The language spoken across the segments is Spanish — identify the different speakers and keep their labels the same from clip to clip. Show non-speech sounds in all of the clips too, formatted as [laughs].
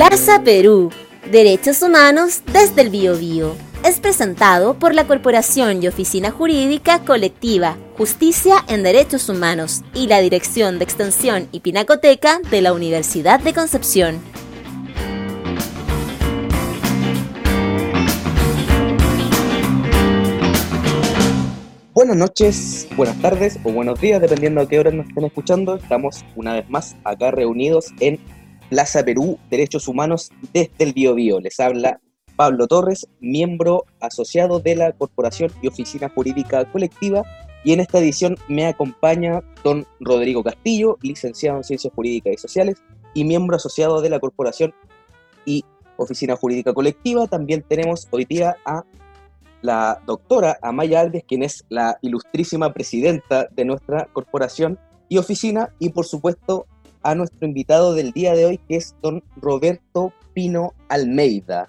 Speaker 1: Plaza Perú. Derechos humanos desde el Biobío. Es presentado por la Corporación y Oficina Jurídica Colectiva, Justicia en Derechos Humanos y la Dirección de Extensión y Pinacoteca de la Universidad de Concepción.
Speaker 2: Buenas noches, buenas tardes o buenos días, dependiendo a qué hora nos estén escuchando. Estamos una vez más acá reunidos en Plaza Perú, Derechos Humanos desde el Bio, Bio. Les habla Pablo Torres, miembro asociado de la Corporación y Oficina Jurídica Colectiva. Y en esta edición me acompaña don Rodrigo Castillo, licenciado en Ciencias Jurídicas y Sociales y miembro asociado de la Corporación y Oficina Jurídica Colectiva. También tenemos hoy día a la doctora Amaya Alves, quien es la ilustrísima presidenta de nuestra corporación y oficina, y por supuesto a nuestro invitado del día de hoy, que es don Roberto Pino Almeida,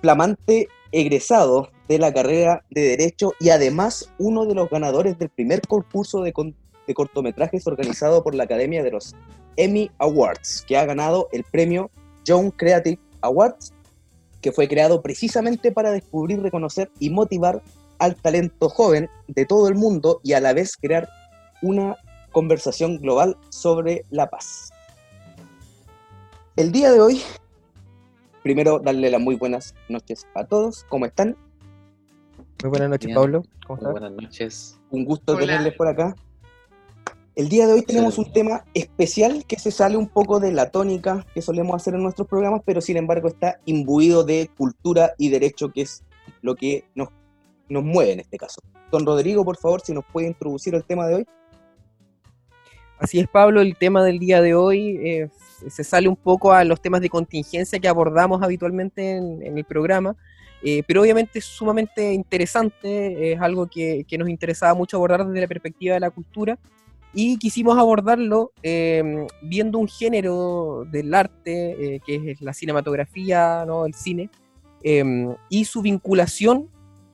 Speaker 2: flamante egresado de la carrera de Derecho y además uno de los ganadores del primer concurso de, de cortometrajes organizado por la Academia de los Emmy Awards, que ha ganado el premio Young Creative Awards que fue creado precisamente para descubrir, reconocer y motivar al talento joven de todo el mundo y a la vez crear una conversación global sobre la paz. El día de hoy, primero darle las muy buenas noches a todos. ¿Cómo están?
Speaker 3: Muy buenas noches, Pablo.
Speaker 4: ¿Cómo muy buenas noches.
Speaker 2: Un gusto tenerles por acá. El día de hoy tenemos un tema especial que se sale un poco de la tónica que solemos hacer en nuestros programas, pero sin embargo está imbuido de cultura y derecho, que es lo que nos, nos mueve en este caso. Don Rodrigo, por favor, si nos puede introducir el tema de hoy.
Speaker 3: Así es, Pablo, el tema del día de hoy eh, se sale un poco a los temas de contingencia que abordamos habitualmente en, el programa, eh, pero obviamente es sumamente interesante, es algo que, nos interesaba mucho abordar desde la perspectiva de la cultura y quisimos abordarlo em, viendo un género del arte, eh, que es la cinematografía, ¿no? el cine, em, y su vinculación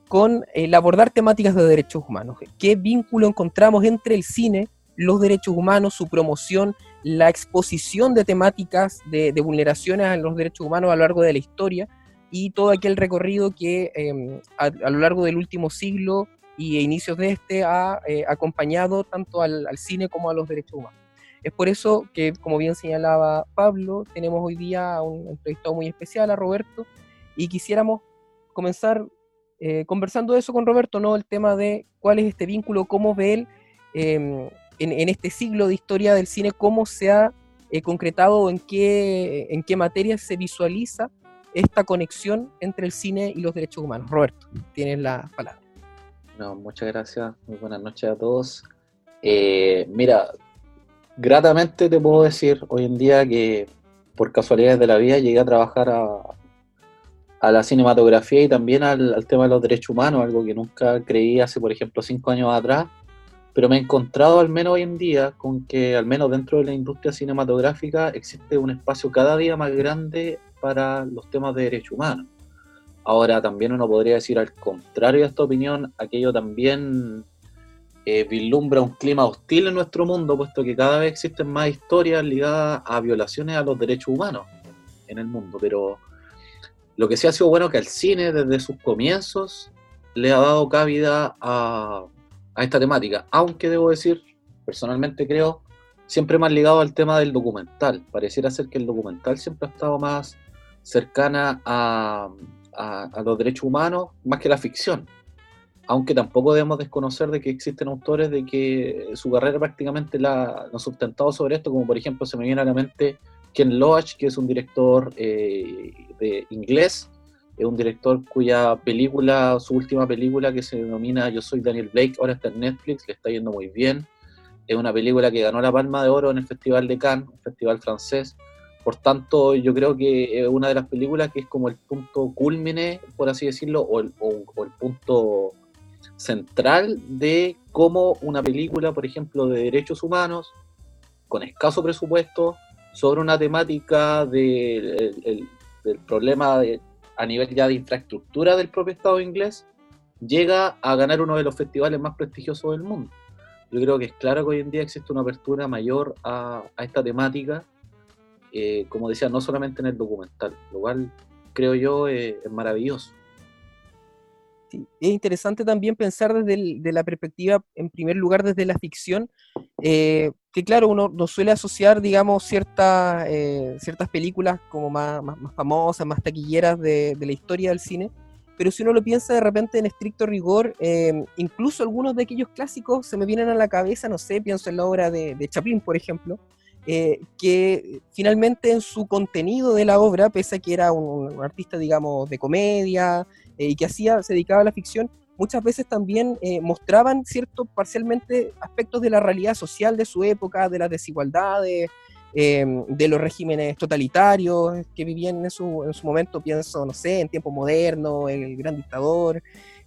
Speaker 3: con el abordar temáticas de derechos humanos. ¿Qué vínculo encontramos entre el cine, los derechos humanos, su promoción, la exposición de temáticas de, vulneraciones a los derechos humanos a lo largo de la historia y todo aquel recorrido que em, a, a, lo largo del último siglo y inicios de este ha eh, acompañado tanto al, cine como a los derechos humanos. Es por eso que, como bien señalaba Pablo, tenemos hoy día un entrevistado muy especial, a Roberto, y quisiéramos comenzar eh, conversando eso con Roberto, ¿no? El tema de cuál es este vínculo, cómo ve él en, este siglo de historia del cine, cómo se ha eh, concretado, en qué, en qué materia se visualiza esta conexión entre el cine y los derechos humanos. Roberto, tienes la palabra
Speaker 4: muchas gracias. Muy buenas noches a todos. Eh, mira, gratamente te puedo decir hoy en día que por casualidades de la vida llegué a trabajar a, la cinematografía y también al, tema de los derechos humanos, algo que nunca creí hace, por ejemplo, cinco años atrás. Pero me he encontrado, al menos hoy en día, con que, al menos dentro de la industria cinematográfica, existe un espacio cada día más grande para los temas de derechos humanos. Ahora también uno podría decir al contrario de esta opinión, aquello también eh, vislumbra un clima hostil en nuestro mundo, puesto que cada vez existen más historias ligadas a violaciones a los derechos humanos en el mundo. Pero lo que sí ha sido bueno que al cine desde sus comienzos le ha dado cabida a, a esta temática, aunque debo decir, personalmente creo, siempre más ligado al tema del documental. Pareciera ser que el documental siempre ha estado más cercana a a, los derechos humanos más que la ficción. Aunque tampoco debemos desconocer de que existen autores de que su carrera prácticamente la han sustentado sobre esto, como por ejemplo se me viene a la mente Ken Loach, que es un director eh, de inglés, es un director cuya película, su última película que se denomina Yo soy Daniel Blake, ahora está en Netflix, le está yendo muy bien. Es una película que ganó la Palma de Oro en el Festival de Cannes, un festival francés, por tanto, yo creo que es una de las películas que es como el punto culmine, por así decirlo, o el, punto central de cómo una película, por ejemplo, de derechos humanos, con escaso presupuesto, sobre una temática del problema a nivel ya de infraestructura del propio Estado inglés, llega a ganar uno de los festivales más prestigiosos del mundo. Yo creo que es claro que hoy en día existe una apertura mayor a, esta temática eh, como decía, no solamente en el documental, lo cual creo yo es maravilloso.
Speaker 3: Es interesante también pensar desde la perspectiva, en primer lugar, desde la ficción, eh, que claro, uno no suele asociar, digamos, ciertas, eh, ciertas películas como más, más, famosas, más taquilleras de, la historia del cine, pero si uno lo piensa de repente en estricto rigor, eh, incluso algunos de aquellos clásicos se me vienen a la cabeza, no sé, pienso en la obra de, de Chaplin, por ejemplo, que finalmente en su contenido de la obra, pese a que era un, un artista, digamos, de comedia, eh, y que hacía, se dedicaba a la ficción, muchas veces también eh, mostraban cierto parcialmente aspectos de la realidad social de su época, de las desigualdades, em, de los regímenes totalitarios que vivían en su, en su momento, pienso, no sé, en tiempo moderno, el gran dictador,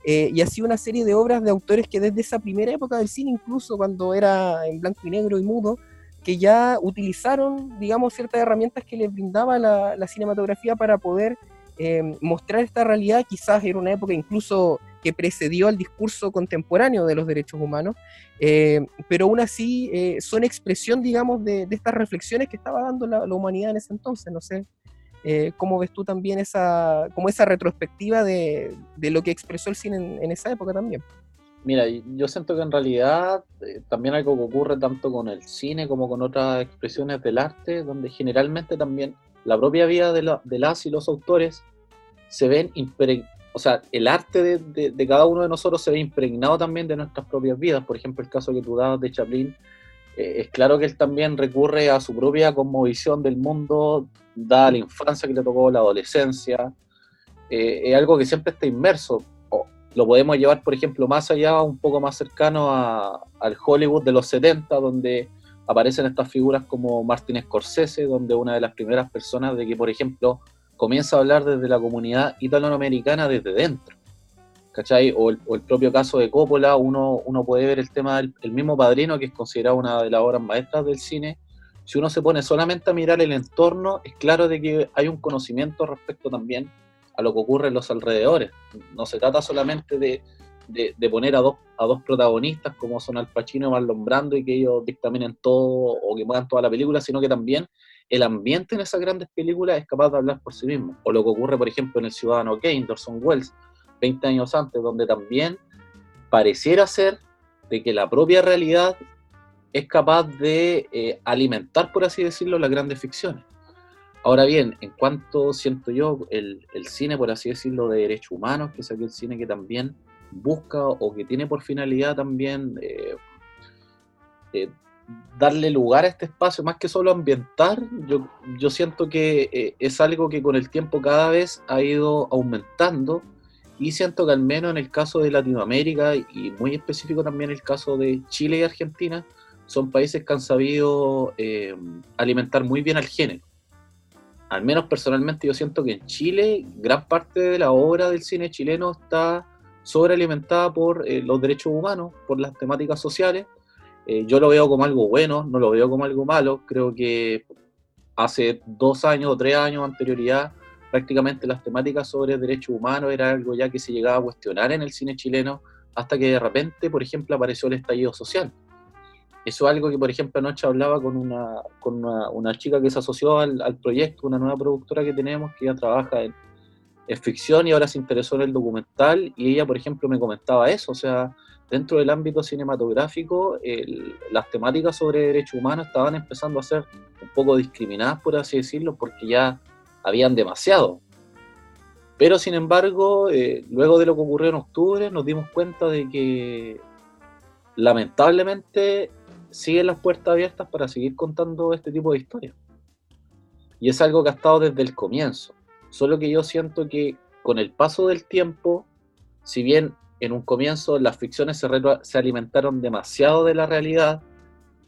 Speaker 3: eh, y así una serie de obras de autores que desde esa primera época del cine, incluso cuando era en blanco y negro y mudo, que ya utilizaron, digamos, ciertas herramientas que les brindaba la, cinematografía para poder eh, mostrar esta realidad. Quizás en una época incluso que precedió al discurso contemporáneo de los derechos humanos, eh, pero aún así eh, son expresión, digamos, de, estas reflexiones que estaba dando la, humanidad en ese entonces. No sé, ¿cómo ves tú también esa, como esa retrospectiva de, lo que expresó el cine en, esa época también?
Speaker 4: Mira, yo siento que en realidad también algo que ocurre tanto con el cine como con otras expresiones del arte, donde generalmente también la propia vida de, las y los autores se ven o sea, el arte de, cada uno de nosotros se ve impregnado también de nuestras propias vidas. Por ejemplo, el caso que tú dabas de Chaplin, eh, es claro que él también recurre a su propia cosmovisión del mundo, dada la infancia que le tocó, la adolescencia. Eh, es algo que siempre está inmerso. lo podemos llevar, por ejemplo, más allá, un poco más cercano al Hollywood de los 70, donde aparecen estas figuras como Martin Scorsese, donde una de las primeras personas de que, por ejemplo, comienza a hablar desde la comunidad italoamericana desde dentro. ¿Cachai? O el, propio caso de Coppola, uno, uno puede ver el tema del mismo padrino, que es considerado una de las obras maestras del cine. Si uno se pone solamente a mirar el entorno, es claro de que hay un conocimiento respecto también a lo que ocurre en los alrededores. No se trata solamente de, de, poner a dos, a dos protagonistas como son Al Pacino y Marlon Brando y que ellos dictaminen todo o que muevan toda la película, sino que también el ambiente en esas grandes películas es capaz de hablar por sí mismo. O lo que ocurre, por ejemplo, en El Ciudadano Kane, Dorson Wells, 20 años antes, donde también pareciera ser de que la propia realidad es capaz de eh, alimentar, por así decirlo, las grandes ficciones. Ahora bien, en cuanto siento yo, el, el cine, por así decirlo, de derechos humanos, que es aquel cine que también busca o que tiene por finalidad también eh, eh, darle lugar a este espacio, más que solo ambientar, yo, yo siento que eh, es algo que con el tiempo cada vez ha ido aumentando y siento que al menos en el caso de Latinoamérica y muy específico también el caso de Chile y Argentina, son países que han sabido alimentar muy bien al género. Al menos personalmente yo siento que en Chile gran parte de la obra del cine chileno está sobrealimentada por eh, los derechos humanos, por las temáticas sociales. Eh, yo lo veo como algo bueno, no lo veo como algo malo. Creo que hace dos años o tres años anterioridad, prácticamente las temáticas sobre derechos humanos era algo ya que se llegaba a cuestionar en el cine chileno, hasta que de repente, por ejemplo, apareció el estallido social. Eso es algo que, por ejemplo, anoche hablaba con una, con una, chica que se asoció al, proyecto, una nueva productora que tenemos, que ya trabaja en, es ficción y ahora se interesó en el documental y ella, por ejemplo, me comentaba eso, o sea, dentro del ámbito cinematográfico, las temáticas sobre derechos humanos estaban empezando a ser un poco discriminadas, por así decirlo, porque ya habían demasiado. Pero sin embargo, eh, luego de lo que ocurrió en octubre, nos dimos cuenta de que lamentablemente siguen las puertas abiertas para seguir contando este tipo de historias. Y es algo que ha estado desde el comienzo. Solo que yo siento que con el paso del tiempo, si bien en un comienzo las ficciones se, alimentaron demasiado de la realidad,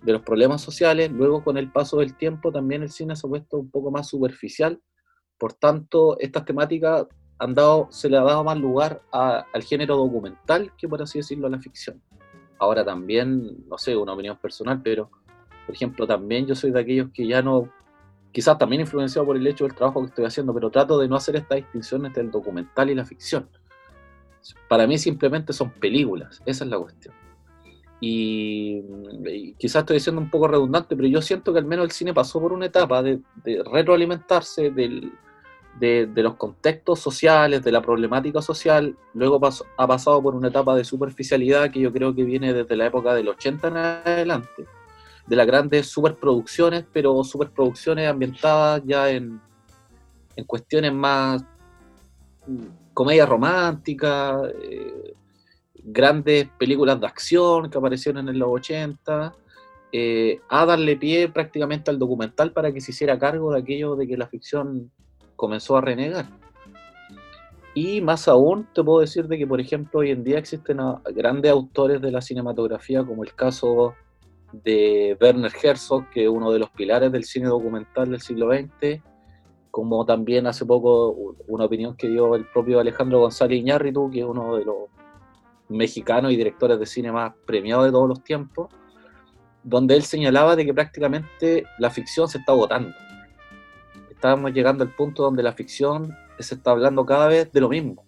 Speaker 4: de los problemas sociales, luego con el paso del tiempo también el cine se ha puesto un poco más superficial, por tanto estas temáticas han dado, se le ha dado más lugar al género documental que por así decirlo a la ficción. Ahora también, no sé, una opinión personal, pero por ejemplo también yo soy de aquellos que ya no quizás también influenciado por el hecho del trabajo que estoy haciendo, pero trato de no hacer esta distinción entre el documental y la ficción. Para mí simplemente son películas, esa es la cuestión. Y, quizás estoy diciendo un poco redundante, pero yo siento que al menos el cine pasó por una etapa de, retroalimentarse del, de, los contextos sociales, de la problemática social, luego ha pasado por una etapa de superficialidad que yo creo que viene desde la época del 80 en adelante, de las grandes superproducciones, pero superproducciones ambientadas ya en, en cuestiones más comedia romántica, eh, grandes películas de acción que aparecieron en los 80, eh, a darle pie prácticamente al documental para que se hiciera cargo de aquello de que la ficción comenzó a renegar. Y más aún te puedo decir de que, por ejemplo, hoy en día existen grandes autores de la cinematografía, como el caso de Werner Herzog, que es uno de los pilares del cine documental del siglo XX, como también hace poco una opinión que dio el propio Alejandro González Iñárritu, que es uno de los mexicanos y directores de cine más premiados de todos los tiempos, donde él señalaba de que prácticamente la ficción se está agotando. Estábamos llegando al punto donde la ficción se está hablando cada vez de lo mismo.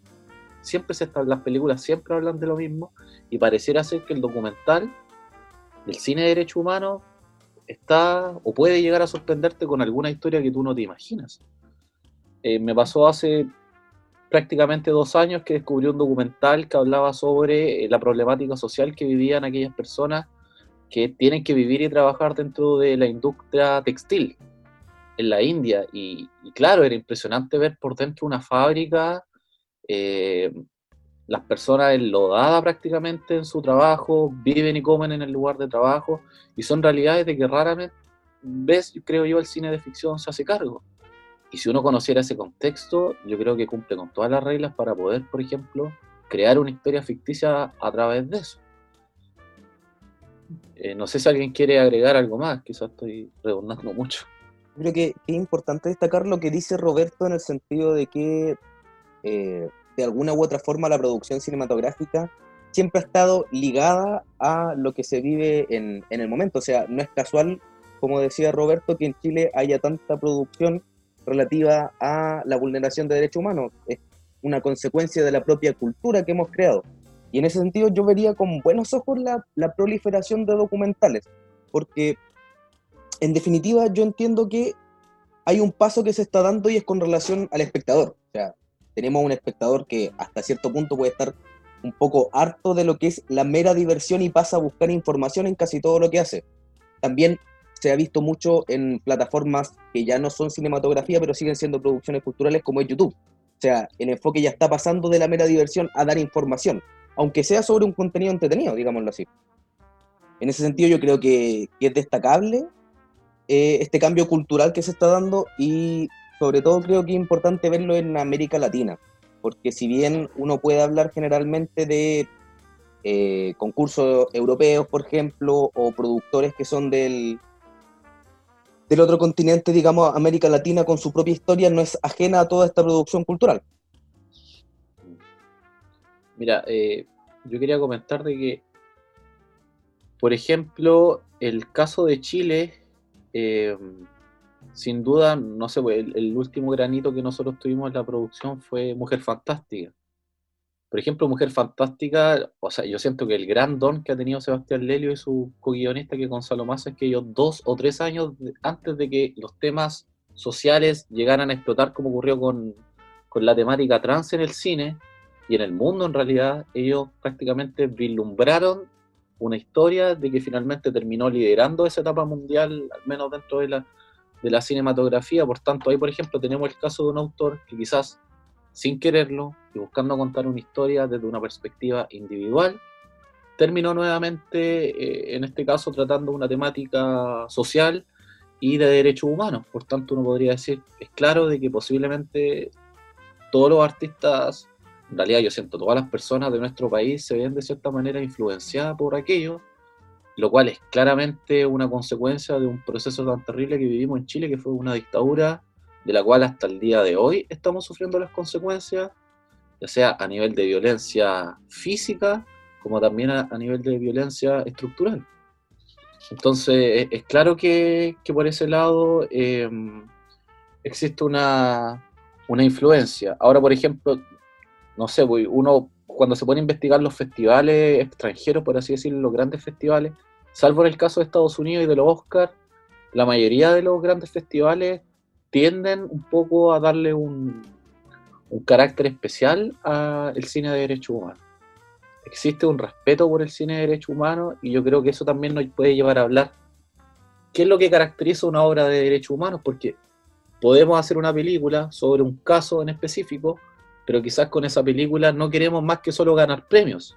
Speaker 4: Siempre se está, las películas siempre hablan de lo mismo y pareciera ser que el documental del cine de derecho humano está o puede llegar a sorprenderte con alguna historia que tú no te imaginas. Eh, me pasó hace prácticamente dos años que descubrí un documental que hablaba sobre eh, la problemática social que vivían aquellas personas que tienen que vivir y trabajar dentro de la industria textil en la India. Y, claro, era impresionante ver por dentro una fábrica, eh, las personas enlodadas prácticamente en su trabajo, viven y comen en el lugar de trabajo, y son realidades de que raramente ves, creo yo, el cine de ficción se hace cargo. Y si uno conociera ese contexto, yo creo que cumple con todas las reglas para poder, por ejemplo, crear una historia ficticia a través de eso. Eh, no sé si alguien quiere agregar algo más, quizás estoy redundando mucho.
Speaker 2: Creo que, es importante destacar lo que dice Roberto en el sentido de que eh, de alguna u otra forma la producción cinematográfica siempre ha estado ligada a lo que se vive en, en el momento. O sea, no es casual, como decía Roberto, que en Chile haya tanta producción relativa a la vulneración de derechos humanos. Es una consecuencia de la propia cultura que hemos creado. Y en ese sentido yo vería con buenos ojos la, la proliferación de documentales, porque en definitiva yo entiendo que hay un paso que se está dando y es con relación al espectador. O sea, tenemos un espectador que hasta cierto punto puede estar un poco harto de lo que es la mera diversión y pasa a buscar información en casi todo lo que hace. También se ha visto mucho en plataformas que ya no son cinematografía, pero siguen siendo producciones culturales como es YouTube. O sea, el enfoque ya está pasando de la mera diversión a dar información, aunque sea sobre un contenido entretenido, digámoslo así. En ese sentido yo creo que, es destacable eh, este cambio cultural que se está dando y sobre todo creo que es importante verlo en América Latina, porque si bien uno puede hablar generalmente de eh, concursos europeos, por ejemplo, o productores que son del, del otro continente, digamos, América Latina, con su propia historia, no es ajena a toda esta producción cultural.
Speaker 4: Mira, eh, yo quería comentar de que, por ejemplo, el caso de Chile, eh, sin duda, no sé, el, el, último granito que nosotros tuvimos en la producción fue Mujer Fantástica por ejemplo, Mujer Fantástica, o sea, yo siento que el gran don que ha tenido Sebastián Lelio y su co-guionista, que Gonzalo Massa, es que ellos dos o tres años antes de que los temas sociales llegaran a explotar, como ocurrió con, con la temática trans en el cine y en el mundo en realidad, ellos prácticamente vislumbraron una historia de que finalmente terminó liderando esa etapa mundial, al menos dentro de la, de la cinematografía. Por tanto, ahí, por ejemplo, tenemos el caso de un autor que quizás sin quererlo y buscando contar una historia desde una perspectiva individual, terminó nuevamente, eh, en este caso, tratando una temática social y de derechos humanos. Por tanto, uno podría decir, es claro de que posiblemente todos los artistas, en realidad yo siento, todas las personas de nuestro país se ven de cierta manera influenciadas por aquello, lo cual es claramente una consecuencia de un proceso tan terrible que vivimos en Chile, que fue una dictadura de la cual hasta el día de hoy estamos sufriendo las consecuencias, ya sea a nivel de violencia física como también a, nivel de violencia estructural. Entonces, es, claro que, por ese lado em, existe una, una influencia. Ahora, por ejemplo, no sé, uno cuando se pone a investigar los festivales extranjeros, por así decirlo, los grandes festivales, salvo en el caso de Estados Unidos y de los Oscars, la mayoría de los grandes festivales tienden un poco a darle un, un carácter especial al cine de derechos humanos. Existe un respeto por el cine de derechos humanos y yo creo que eso también nos puede llevar a hablar qué es lo que caracteriza una obra de derechos humanos, porque podemos hacer una película sobre un caso en específico, pero quizás con esa película no queremos más que solo ganar premios.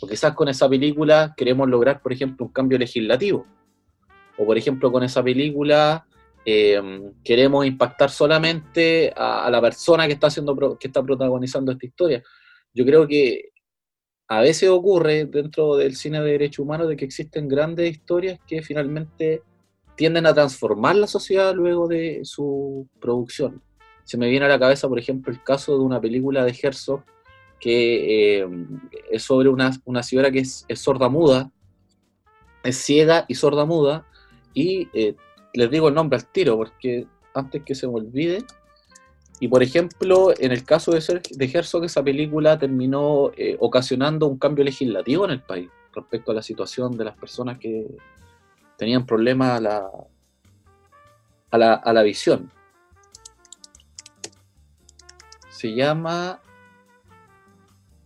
Speaker 4: O quizás con esa película queremos lograr, por ejemplo, un cambio legislativo. O por ejemplo, con esa película eh, queremos impactar solamente a, la persona que está, haciendo, que está protagonizando esta historia. Yo creo que a veces ocurre dentro del cine de derechos humanos de que existen grandes historias que finalmente tienden a transformar la sociedad luego de su producción. Se me viene a la cabeza, por ejemplo, el caso de una película de Herzog que eh, es sobre una, una señora que es, sorda muda, es ciega y sorda muda, y eh, les digo el nombre al tiro, porque antes que se me olvide, y por ejemplo, en el caso de, de Herzog, esa película terminó eh, ocasionando un cambio legislativo en el país respecto a la situación de las personas que tenían problemas a la, a la, a la visión se llama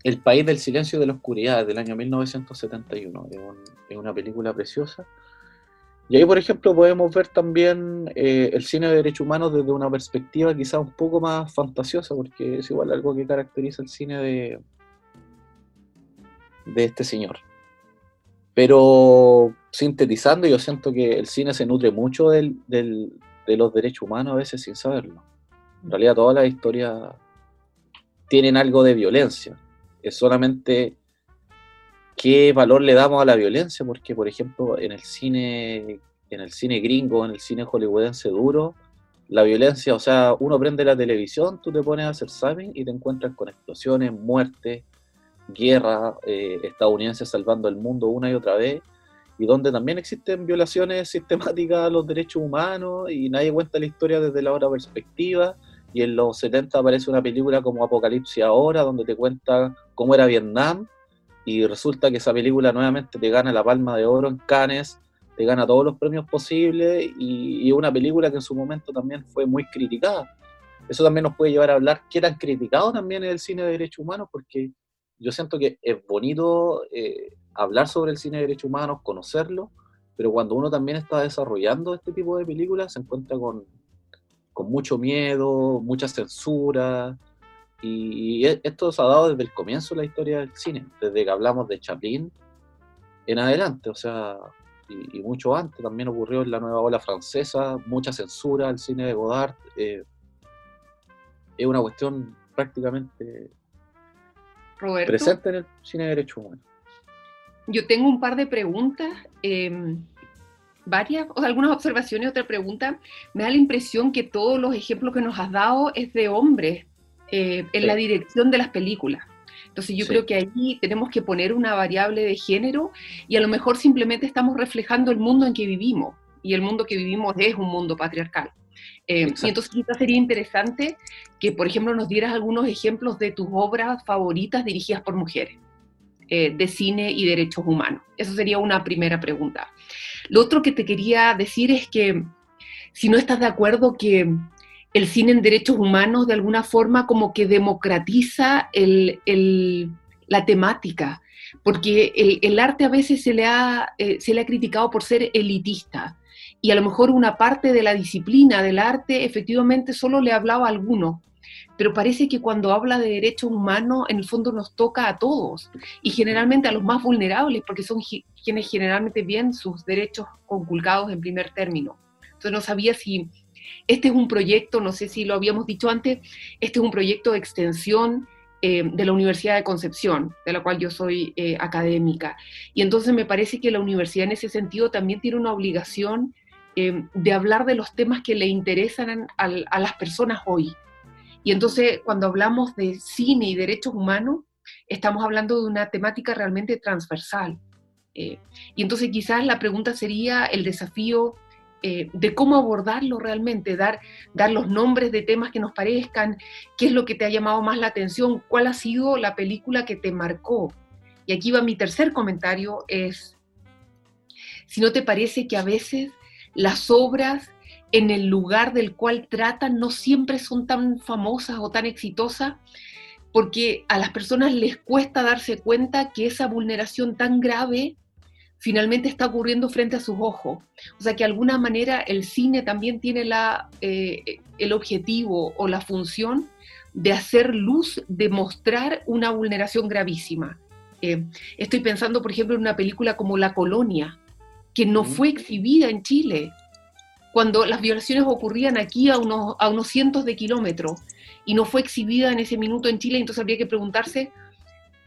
Speaker 4: El País del Silencio y de la Oscuridad, del año 1971. Es, una película preciosa. Y ahí, por ejemplo, podemos ver también eh, el cine de derechos humanos desde una perspectiva quizás un poco más fantasiosa, porque es igual algo que caracteriza el cine de, de este señor. Pero sintetizando, yo siento que el cine se nutre mucho de los derechos humanos a veces sin saberlo. En realidad toda la historia tienen algo de violencia. Es solamente qué valor le damos a la violencia, porque por ejemplo en el cine, en el cine gringo, en el cine hollywoodense duro, la violencia, o sea, uno prende la televisión, tú te pones a hacer zapping y te encuentras con explosiones, muertes, guerra, eh, estadounidenses salvando el mundo una y otra vez, y donde también existen violaciones sistemáticas a los derechos humanos y nadie cuenta la historia desde la otra perspectiva y en los 70 aparece una película como Apocalipsis ahora, donde te cuenta cómo era Vietnam, y resulta que esa película nuevamente te gana la palma de oro en Cannes, te gana todos los premios posibles, y, es una película que en su momento también fue muy criticada. Eso también nos puede llevar a hablar qué tan criticado también es el cine de derechos humanos, porque yo siento que es bonito eh, hablar sobre el cine de derechos humanos, conocerlo, pero cuando uno también está desarrollando este tipo de películas se encuentra con, con mucho miedo, mucha censura. Y e, esto se ha dado desde el comienzo de la historia del cine, desde que hablamos de Chaplin en adelante, o sea, y, mucho antes también ocurrió en la nueva ola francesa, mucha censura al cine de Godard. Eh, es una cuestión prácticamente presente en el cine de derechos humanos.
Speaker 5: Yo tengo un par de preguntas. Eh, varias, o algunas observaciones, otra pregunta. Me da la impresión que todos los ejemplos que nos has dado es de hombres eh, en la dirección de las películas. Entonces yo creo que ahí tenemos que poner una variable de género y a lo mejor simplemente estamos reflejando el mundo en que vivimos. Y el mundo que vivimos es un mundo patriarcal. Eh, y entonces quizás sería interesante que, por ejemplo, nos dieras algunos ejemplos de tus obras favoritas dirigidas por mujeres, eh, de cine y derechos humanos. Eso sería una primera pregunta. Lo otro que te quería decir es que si no estás de acuerdo que el cine en derechos humanos de alguna forma como que democratiza la temática, porque el, arte a veces se le, ha, eh, se le ha criticado por ser elitista y a lo mejor una parte de la disciplina del arte efectivamente solo le hablaba a algunos pero parece que cuando habla de derechos humanos, en el fondo nos toca a todos y generalmente a los más vulnerables, porque son quienes generalmente ven sus derechos conculcados en primer término. Entonces no sabía si este es un proyecto, no sé si lo habíamos dicho antes, este es un proyecto de extensión eh, de la Universidad de Concepción, de la cual yo soy eh, académica. Y entonces me parece que la universidad en ese sentido también tiene una obligación eh, de hablar de los temas que le interesan a las personas hoy y entonces, cuando hablamos de cine y derechos humanos, estamos hablando de una temática realmente transversal. Y entonces quizás la pregunta sería el desafío eh, de cómo abordarlo realmente, dar, dar los nombres de temas que nos parezcan, qué es lo que te ha llamado más la atención, cuál ha sido la película que te marcó. Y aquí va mi tercer comentario, es si no te parece que a veces las obras en el lugar del cual tratan no siempre son tan famosas o tan exitosas, porque a las personas les cuesta darse cuenta que esa vulneración tan grave finalmente está ocurriendo frente a sus ojos. O sea que de alguna manera el cine también tiene la, eh, el objetivo o la función de hacer luz, de mostrar una vulneración gravísima. Eh, estoy pensando, por ejemplo, en una película como La Colonia, que no fue exhibida en Chile, cuando las violaciones ocurrían aquí a unos, a unos cientos de kilómetros y no fue exhibida en ese minuto en Chile, entonces habría que preguntarse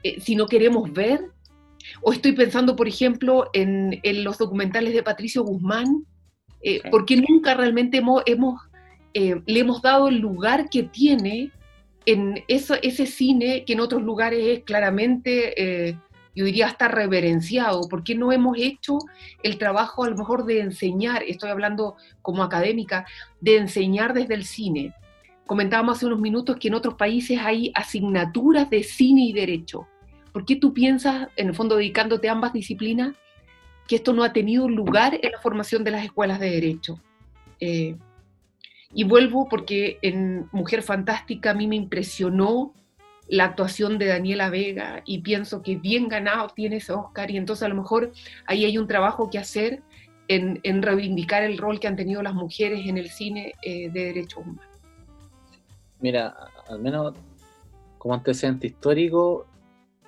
Speaker 5: eh, si no queremos ver. O estoy pensando, por ejemplo, en, los documentales de Patricio Guzmán, eh, porque nunca realmente hemos, hemos eh, le hemos dado el lugar que tiene en ese cine que en otros lugares es claramente yo diría hasta reverenciado, porque no hemos hecho el trabajo a lo mejor de enseñar, estoy hablando como académica, de enseñar desde el cine. Comentábamos hace unos minutos que en otros países hay asignaturas de cine y derecho. ¿Por qué tú piensas, en el fondo dedicándote a ambas disciplinas, que esto no ha tenido lugar en la formación de las escuelas de derecho? Eh, y vuelvo porque en Mujer Fantástica a mí me impresionó la actuación de Daniela Vega y pienso que bien ganado tiene ese Oscar y entonces a lo mejor ahí hay un trabajo que hacer en, reivindicar el rol que han tenido las mujeres en el cine eh, de derechos humanos.
Speaker 4: Mira, al menos como antecedente histórico,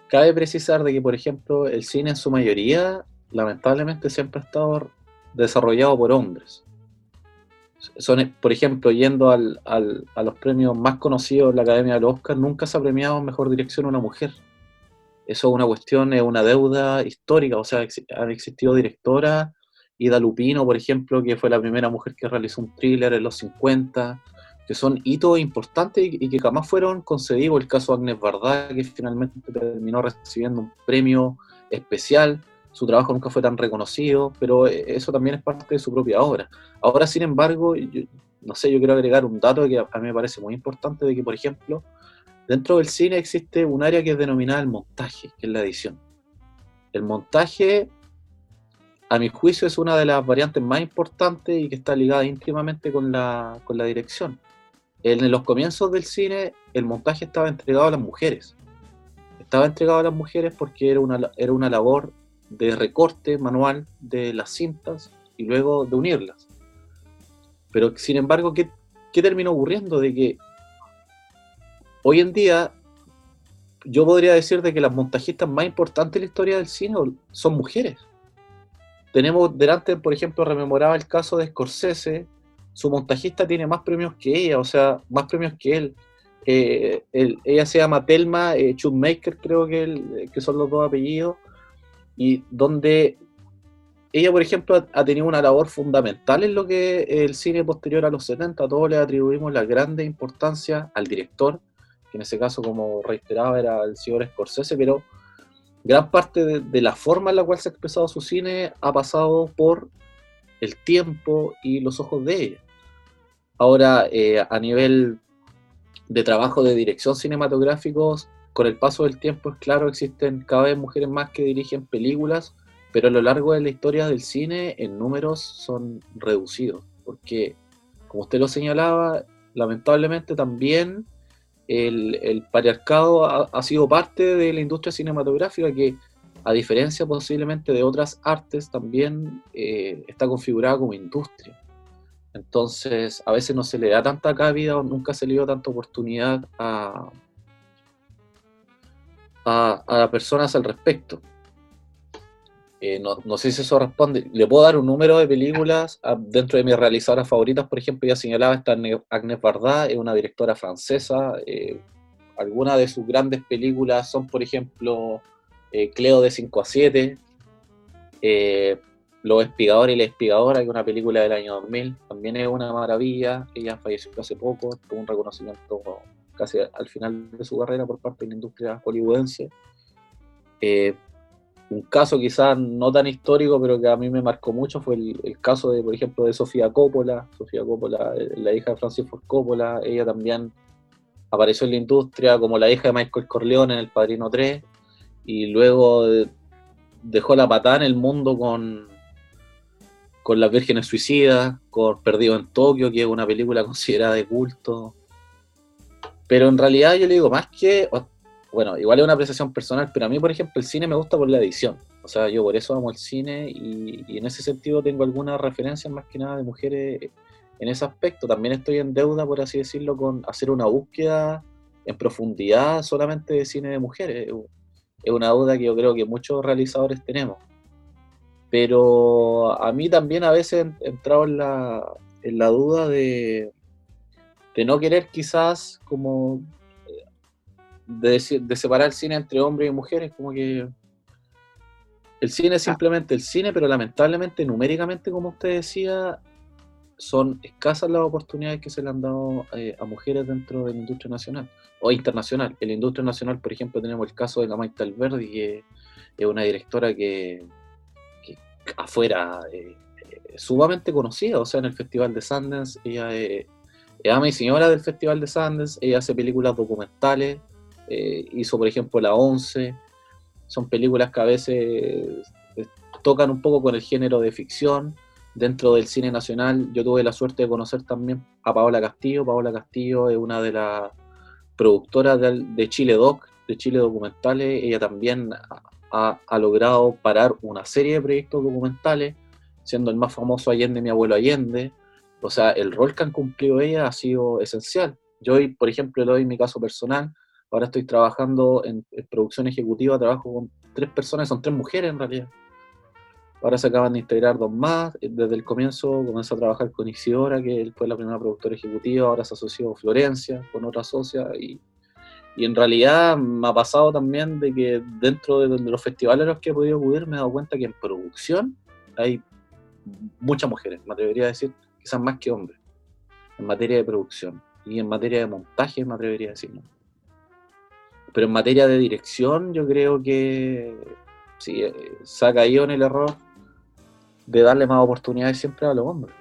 Speaker 4: cabe precisar de que, por ejemplo, el cine en su mayoría, lamentablemente, siempre ha estado desarrollado por hombres. Son, por ejemplo, yendo al, a los premios más conocidos de la Academia del Oscar, nunca se ha premiado mejor dirección una mujer. Eso es una cuestión, es una deuda histórica, o sea, han existido directoras, Ida Lupino, por ejemplo, que fue la primera mujer que realizó un thriller en los 50, que son hitos importantes y, que jamás fueron concedidos. El caso de Agnes Varda, que finalmente terminó recibiendo un premio especial su trabajo nunca fue tan reconocido, pero eso también es parte de su propia obra. Ahora, sin embargo, no sé, yo quiero agregar un dato que a mí me parece muy importante, de que, por ejemplo, dentro del cine existe un área que es denominada el montaje, que es la edición. El montaje, a mi juicio, es una de las variantes más importantes y que está ligada íntimamente con la, con la dirección. En los comienzos del cine, el montaje estaba entregado a las mujeres. Estaba entregado a las mujeres porque era una, era una labor de recorte manual de las cintas y luego de unirlas. Pero sin embargo, ¿qué, terminó ocurriendo? De que hoy en día yo podría decir de que las montajistas más importantes de la historia del cine son mujeres. Tenemos delante, por ejemplo, rememoraba el caso de Scorsese, su montajista tiene más premios que ella, o sea, más premios que él. Eh, ella se llama Telma eh, creo que, que son los dos apellidos y donde ella, por ejemplo, ha, tenido una labor fundamental en lo que el cine posterior a los 70, todos le atribuimos la grande importancia al director, que en ese caso, como reiteraba, era el señor Scorsese, pero gran parte de, la forma en la cual se ha expresado su cine ha pasado por el tiempo y los ojos de ella. Ahora, eh, a nivel de trabajo de dirección cinematográficos, con el paso del tiempo, es claro, existen cada vez mujeres más que dirigen películas, pero a lo largo de la historia del cine, en números son reducidos, porque, como usted lo señalaba, lamentablemente también el, patriarcado ha, sido parte de la industria cinematográfica que, a diferencia posiblemente de otras artes, también eh, está configurada como industria. Entonces, a veces no se le da tanta cabida o nunca se le dio tanta oportunidad a, a, a personas al respecto. Eh, no, sé si eso responde. Le puedo dar un número de películas dentro de mis realizadoras favoritas. Por ejemplo, ya señalaba esta Agnès Varda, es una directora francesa. Eh, algunas de sus grandes películas son, por ejemplo, eh, Cleo de 5 a 7, Los Espigadores y la Espigadora, que es una película del año 2000. También es una maravilla. Ella falleció hace poco, tuvo un reconocimiento casi al final de su carrera por parte de la industria hollywoodense. Eh, un caso quizás no tan histórico, pero que a mí me marcó mucho fue el, caso de, por ejemplo, de Sofía Coppola. Sofía Coppola, eh, la hija de Francis Ford Coppola, ella también apareció en la industria como la hija de Michael Corleone en El Padrino 3 y luego dejó la patada en el mundo con, con Las Vírgenes Suicidas, con Perdido en Tokio, que es una película [laughs] considerada de culto. Pero en realidad yo le digo, más que, bueno, igual es una apreciación personal, pero a mí, por ejemplo, el cine me gusta por la edición. O sea, yo por eso amo el cine y, y en ese sentido tengo algunas referencias más que nada de mujeres en ese aspecto. También estoy en deuda, por así decirlo, con hacer una búsqueda en profundidad solamente de cine de mujeres es una duda que yo creo que muchos realizadores tenemos. Pero a mí también a veces he entrado en la, en la duda de, de no querer quizás como de, de, separar el cine entre hombres y mujeres, como que el cine es simplemente el cine, pero lamentablemente numéricamente, como usted decía, son escasas las oportunidades que se le han dado eh, a mujeres dentro de la industria nacional o internacional. En la industria nacional, por ejemplo, tenemos el caso de la Maite Alberdi, que es una directora que, afuera eh, es sumamente conocida, o sea, en el Festival de Sundance, ella es, ama y señora del Festival de Sundance, ella hace películas documentales, eh, hizo, por ejemplo, La Once, son películas que a veces tocan un poco con el género de ficción, dentro del cine nacional yo tuve la suerte de conocer también a Paola Castillo. Paola Castillo es una de las productoras de, Chile Doc, de Chile Documentales. Ella también ha, logrado parar una serie de proyectos documentales, siendo el más famoso Allende, mi abuelo Allende. O sea, el rol que han cumplido ella ha sido esencial. Yo por ejemplo, le doy mi caso personal. Ahora estoy trabajando en, en producción ejecutiva, trabajo con tres personas, son tres mujeres en realidad Ahora se acaban de integrar dos más. Desde el comienzo comenzó a trabajar con Isidora, que fue la primera productora ejecutiva. Ahora se asoció Florencia con otra socia. Y, y en realidad me ha pasado también de que dentro de, los festivales a los que he podido acudir me he dado cuenta que en producción hay muchas mujeres, me atrevería a decir, quizás más que hombres, en materia de producción. Y en materia de montaje me atrevería a decir, Pero en materia de dirección yo creo que sí, eh, se ha caído en el error de darle más oportunidades siempre a los hombres.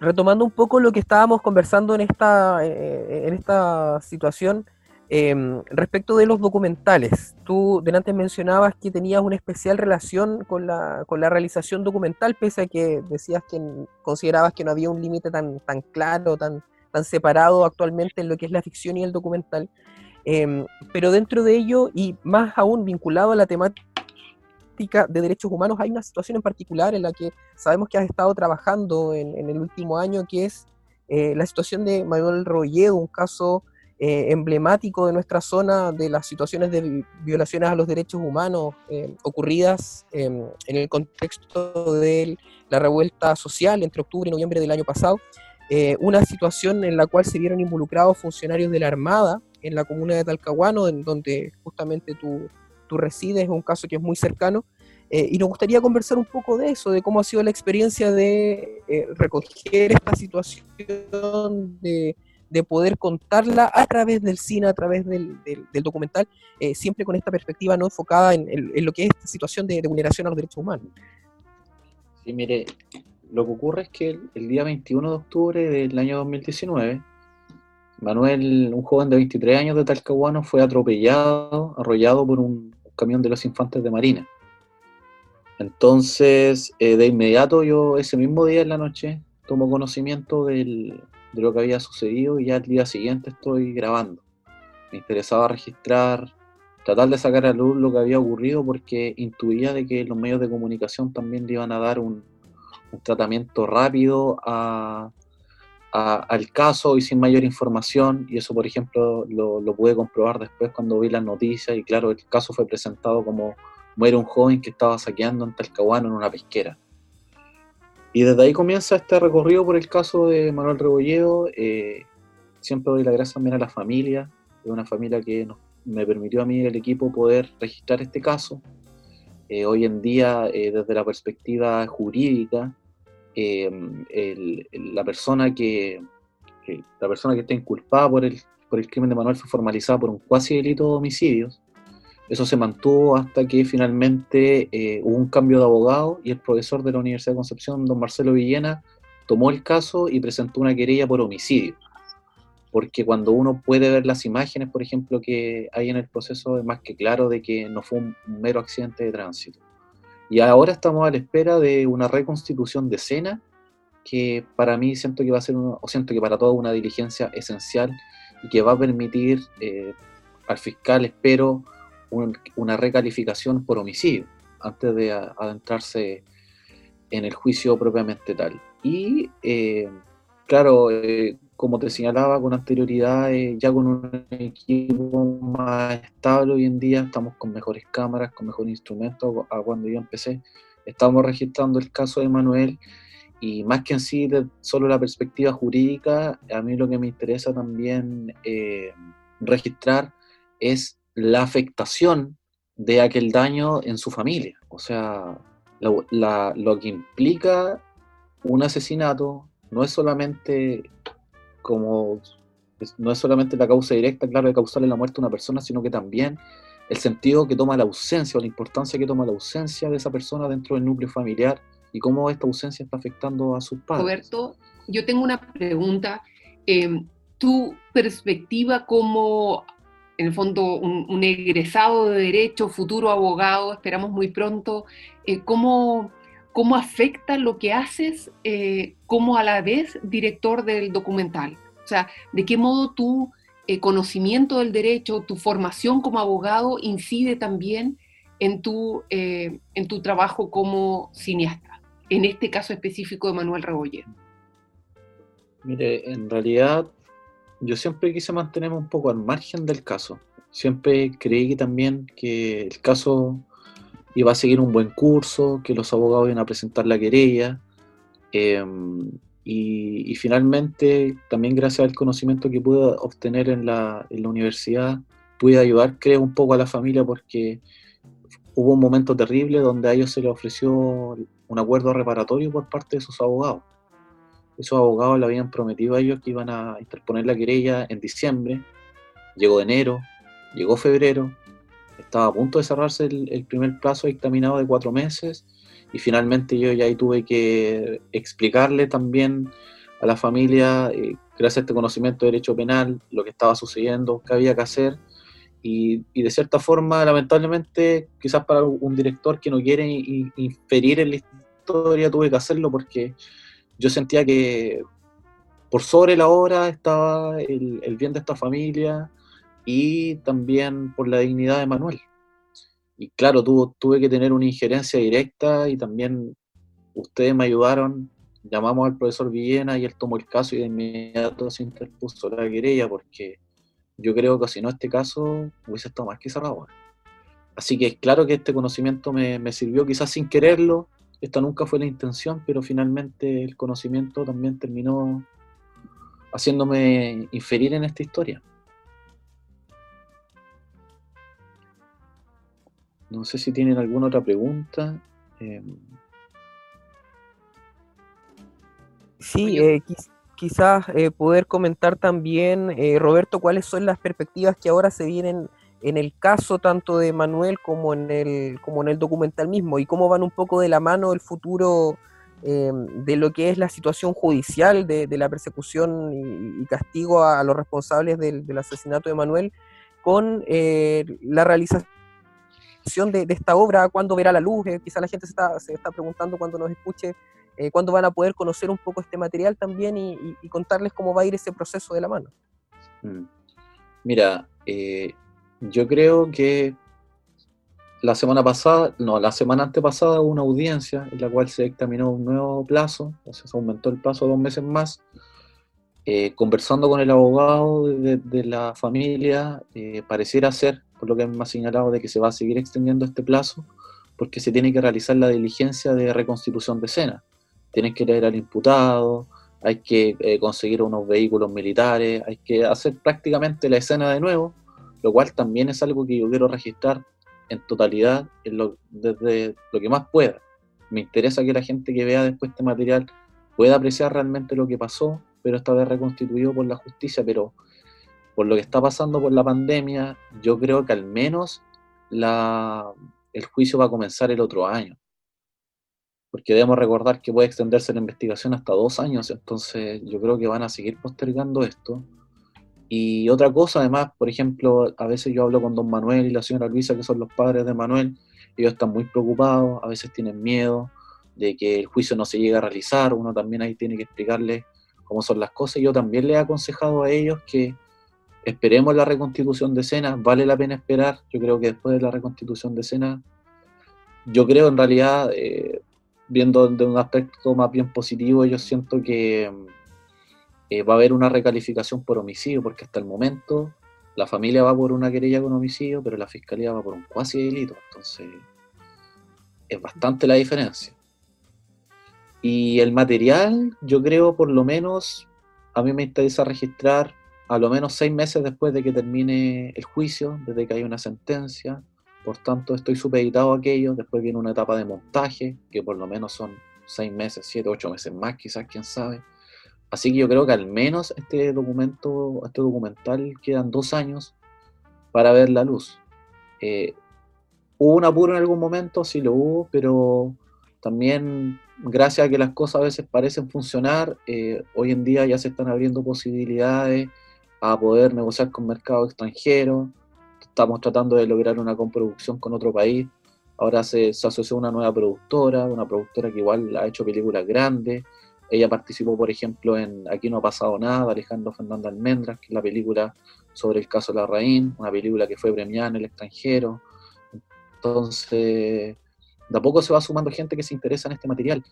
Speaker 3: Retomando un poco lo que estábamos conversando en esta, eh, en esta situación, em, respecto de los documentales, tú delante mencionabas que tenías una especial relación con la, con la realización documental, pese a que decías que considerabas que no había un límite tan, tan claro, tan, tan separado actualmente en lo que es la ficción y el documental. Em, pero dentro de ello, y más aún vinculado a la temática de derechos humanos, hay una situación en particular en la que sabemos que has estado trabajando en, el último año, que es eh, la situación de Manuel Rolledo, un caso eh, emblemático de nuestra zona de las situaciones de violaciones a los derechos humanos eh, ocurridas en el contexto de la revuelta social entre octubre y noviembre del año pasado. una situación en la cual se vieron involucrados funcionarios de la Armada en la comuna de Talcahuano, en donde justamente tú, tú resides, es un caso que es muy cercano. Eh, y nos gustaría conversar un poco de eso, de cómo ha sido la experiencia de eh, recoger esta situación, de, de, poder contarla a través del cine, a través del, del, documental, eh, siempre con esta perspectiva no enfocada en, en, lo que es esta situación de, de, vulneración a los derechos humanos.
Speaker 4: Sí, mire, lo que ocurre es que el, el día 21 de octubre del año 2019, Manuel, un joven de 23 años de Talcahuano, fue atropellado, arrollado por un camión de los infantes de Marina. Entonces, eh, de inmediato yo ese mismo día en la noche tomo conocimiento de lo que había sucedido y ya el día siguiente estoy grabando. Me interesaba registrar, tratar de sacar a luz lo que había ocurrido porque intuía de que los medios de comunicación también le iban a dar un tratamiento rápido a, al caso y sin mayor información, y eso, por ejemplo, lo, pude comprobar después cuando vi las noticias, y claro, el caso fue presentado como muere un joven que estaba saqueando en Talcahuano en una pesquera. Y desde ahí comienza este recorrido por el caso de Manuel Rebolledo. Eh, siempre doy las gracias también a la familia, de una familia que me permitió a mí y al equipo poder registrar este caso. Eh, hoy en día, eh, desde la perspectiva jurídica, eh, la persona que, la persona que está inculpada por el, por el crimen de Manuel fue formalizada por un cuasi delito de homicidios. Eso se mantuvo hasta que finalmente eh, hubo un cambio de abogado y el profesor de la Universidad de Concepción, don Marcelo Villena, tomó el caso y presentó una querella por homicidio. Porque cuando uno puede ver las imágenes, por ejemplo, que hay en el proceso, es más que claro de que no fue un mero accidente de tránsito. Y ahora estamos a la espera de una reconstitución de escena que para mí siento que va a ser, o siento que para toda una diligencia esencial y que va a permitir eh, al fiscal, espero, una recalificación por homicidio antes de adentrarse en el juicio propiamente tal. Y eh, claro, eh, como te señalaba con anterioridad, eh, ya con un equipo más estable hoy en día, estamos con mejores cámaras, con mejores instrumentos a cuando yo empecé. Estamos registrando el caso de Manuel y más que en sí de solo la perspectiva jurídica, a mí lo que me interesa también registrar es la afectación de aquel daño en su familia. O sea, lo, que implica un asesinato no es solamente como no es solamente la causa directa, claro, de causarle la muerte a una persona, sino que también el sentido que toma la ausencia o la importancia que toma la ausencia de esa persona dentro del núcleo familiar y cómo esta ausencia está afectando a sus padres.
Speaker 5: Roberto, yo tengo una pregunta. Eh, tu perspectiva como en el fondo un, egresado de derecho, futuro abogado, esperamos muy pronto, eh, ¿cómo, ¿cómo, afecta lo que haces eh, como a la vez director del documental? O sea, ¿de qué modo tu eh, conocimiento del derecho, tu formación como abogado incide también en tu, en tu trabajo como cineasta? En este caso específico de Manuel Rebolledo.
Speaker 4: Mire, en realidad yo siempre quise mantenerme un poco al margen del caso. Siempre creí que también que el caso iba a seguir un buen curso, que los abogados iban a presentar la querella. Em, y, finalmente, también gracias al conocimiento que pude obtener en la, en la universidad, pude ayudar, creo, un poco a la familia porque hubo un momento terrible donde a ellos se les ofreció un acuerdo reparatorio por parte de sus abogados esos abogados le habían prometido a ellos que iban a interponer la querella en diciembre, llegó enero, llegó febrero, estaba a punto de cerrarse el, primer plazo dictaminado de cuatro meses y finalmente yo ya ahí tuve que explicarle también a la familia, eh, gracias a este conocimiento de derecho penal, lo que estaba sucediendo, qué había que hacer. Y, de cierta forma, lamentablemente, quizás para un director que no quiere inferir en la historia, tuve que hacerlo porque yo sentía que por sobre la hora estaba el, bien de esta familia y también por la dignidad de Manuel. Y claro, tuve que tener una injerencia directa y también ustedes me ayudaron, llamamos al profesor Villena y él tomó el caso y de inmediato se interpuso la querella porque yo creo que si no este caso hubiese estado más que cerrado. Así que claro que este conocimiento me, me sirvió quizás sin quererlo, esta nunca fue la intención, pero finalmente el conocimiento también terminó haciéndome inferir en esta historia. No sé si tienen alguna otra pregunta. Em,
Speaker 3: sí, eh, quizás eh, poder comentar también, eh, Roberto, cuáles son las perspectivas que ahora se vienen en el caso tanto de Manuel como en el, como en el documental mismo y cómo van un poco de la mano el futuro eh, de lo que es la situación judicial de, la persecución y, castigo a, los responsables del, asesinato de Manuel con eh, la realización de, esta obra, cuándo verá la luz, eh, quizá la gente se está, se está preguntando cuando nos escuche, cuándo van a poder conocer un poco este material también y, contarles cómo va a ir ese proceso de la mano.
Speaker 4: Mm. Mira, yo creo que la semana pasada, no, la semana antepasada hubo una audiencia en la cual se dictaminó un nuevo plazo, o sea, se aumentó el plazo dos meses más. Eh, conversando con el abogado de, la familia, eh, pareciera ser, por lo que ha señalado, de que se va a seguir extendiendo este plazo, porque se tiene que realizar la diligencia de reconstitución de escena. Tienen que leer al imputado, hay que eh, conseguir unos vehículos militares, hay que hacer prácticamente la escena de nuevo, lo cual también es algo que yo quiero registrar en totalidad, desde lo que más pueda. Me interesa que la gente que vea después este material pueda apreciar realmente lo que pasó, pero esta vez reconstituido por la justicia, pero por lo que está pasando por la pandemia, yo creo que al menos el juicio va a comenzar el otro año. Porque debemos recordar que puede extenderse la investigación hasta dos años, entonces yo creo que van a seguir postergando esto. Y otra cosa, además, por ejemplo, a veces yo hablo con don Manuel y la señora Luisa, que son los padres de Manuel, ellos están muy preocupados, a veces tienen miedo de que el juicio no se llegue a realizar, uno también ahí tiene que explicarles cómo son las cosas. Yo también les he aconsejado a ellos que esperemos la reconstitución de escena, vale la pena esperar, yo creo que después de la reconstitución de escena, yo creo en realidad, eh, viendo de un aspecto más bien positivo, yo siento que eh, va a haber una recalificación por homicidio, porque hasta el momento la familia va por una querella con homicidio, pero la fiscalía va por un cuasi delito, entonces es bastante la diferencia. Y el material, yo creo por lo menos, a mí me interesa registrar a lo menos seis meses después de que termine el juicio, desde que hay una sentencia. Por tanto, estoy supeditado a aquello. Después viene una etapa de montaje, que por lo menos son seis meses, siete, ocho meses más, quizás, quién sabe. Así que yo creo que al menos este documento, este documental, quedan dos años para ver la luz. Eh, ¿Hubo un apuro en algún momento? Sí lo hubo, pero también gracias a que las cosas a veces parecen funcionar, eh, hoy en día ya se están abriendo posibilidades a poder negociar con mercados extranjeros. Estamos tratando de lograr una comproducción con otro país. Ahora se, se asoció una nueva productora, una productora que igual ha hecho películas grandes. Ella participó, por ejemplo, en Aquí no ha pasado nada, Alejandro Fernando Almendras, que es la película sobre el caso Larraín, una película que fue premiada en el extranjero. Entonces, de a poco se va sumando gente que se interesa en este material.